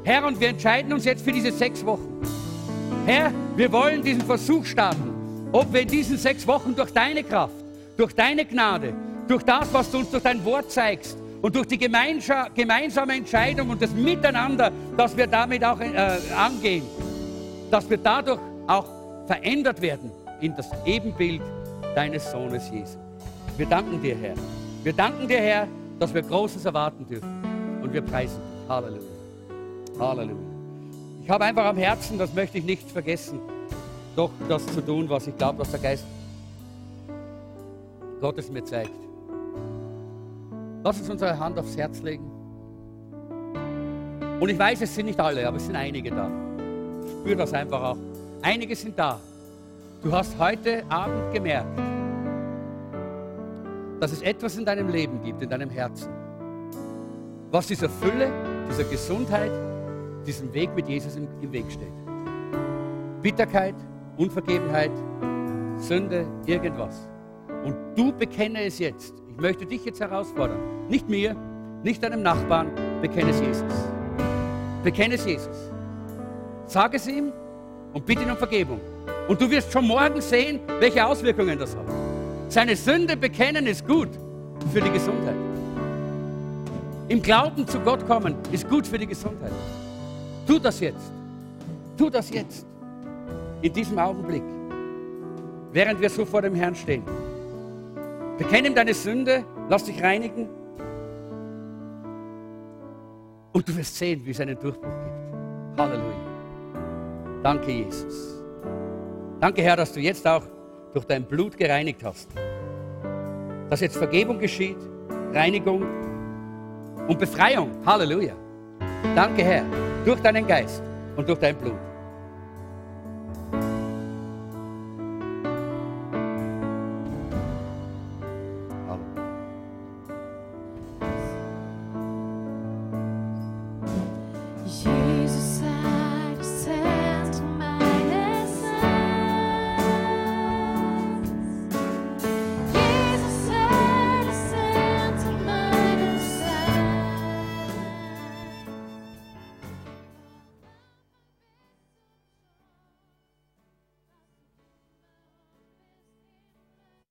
Herr, und wir entscheiden uns jetzt für diese sechs Wochen. Herr, wir wollen diesen Versuch starten, ob wir in diesen sechs Wochen durch deine Kraft, durch deine Gnade, durch das, was du uns durch dein Wort zeigst und durch die gemeinsame Entscheidung und das Miteinander, dass wir damit auch äh, angehen, dass wir dadurch auch verändert werden in das Ebenbild deines Sohnes Jesus. Wir danken dir, Herr. Wir danken dir, Herr, dass wir Großes erwarten dürfen. Und wir preisen dich. Halleluja. Halleluja. Ich habe einfach am Herzen, das möchte ich nicht vergessen, doch das zu tun, was ich glaube, was der Geist Gottes mir zeigt. Lass uns unsere Hand aufs Herz legen. Und ich weiß, es sind nicht alle, aber es sind einige da. Spür das einfach auch. Einige sind da. Du hast heute Abend gemerkt, dass es etwas in deinem Leben gibt, in deinem Herzen, was dieser Fülle, dieser Gesundheit, diesem Weg mit Jesus im, im Weg steht. Bitterkeit, Unvergebenheit, Sünde, irgendwas. Und du bekenne es jetzt. Ich möchte dich jetzt herausfordern. Nicht mir, nicht deinem Nachbarn, bekenne es Jesus. Bekenne es Jesus. Sag es ihm und bitte ihn um Vergebung. Und du wirst schon morgen sehen, welche Auswirkungen das hat. Seine Sünde bekennen ist gut für die Gesundheit. Im Glauben zu Gott kommen ist gut für die Gesundheit. Tu das jetzt. Tu das jetzt. In diesem Augenblick. Während wir so vor dem Herrn stehen. Bekenne ihm deine Sünde, lass dich reinigen. Und du wirst sehen, wie es einen Durchbruch gibt. Halleluja. Danke, Jesus. Danke, Herr, dass du jetzt auch durch dein Blut gereinigt hast. Dass jetzt Vergebung geschieht, Reinigung und Befreiung. Halleluja. Danke, Herr durch deinen Geist und durch dein Blut.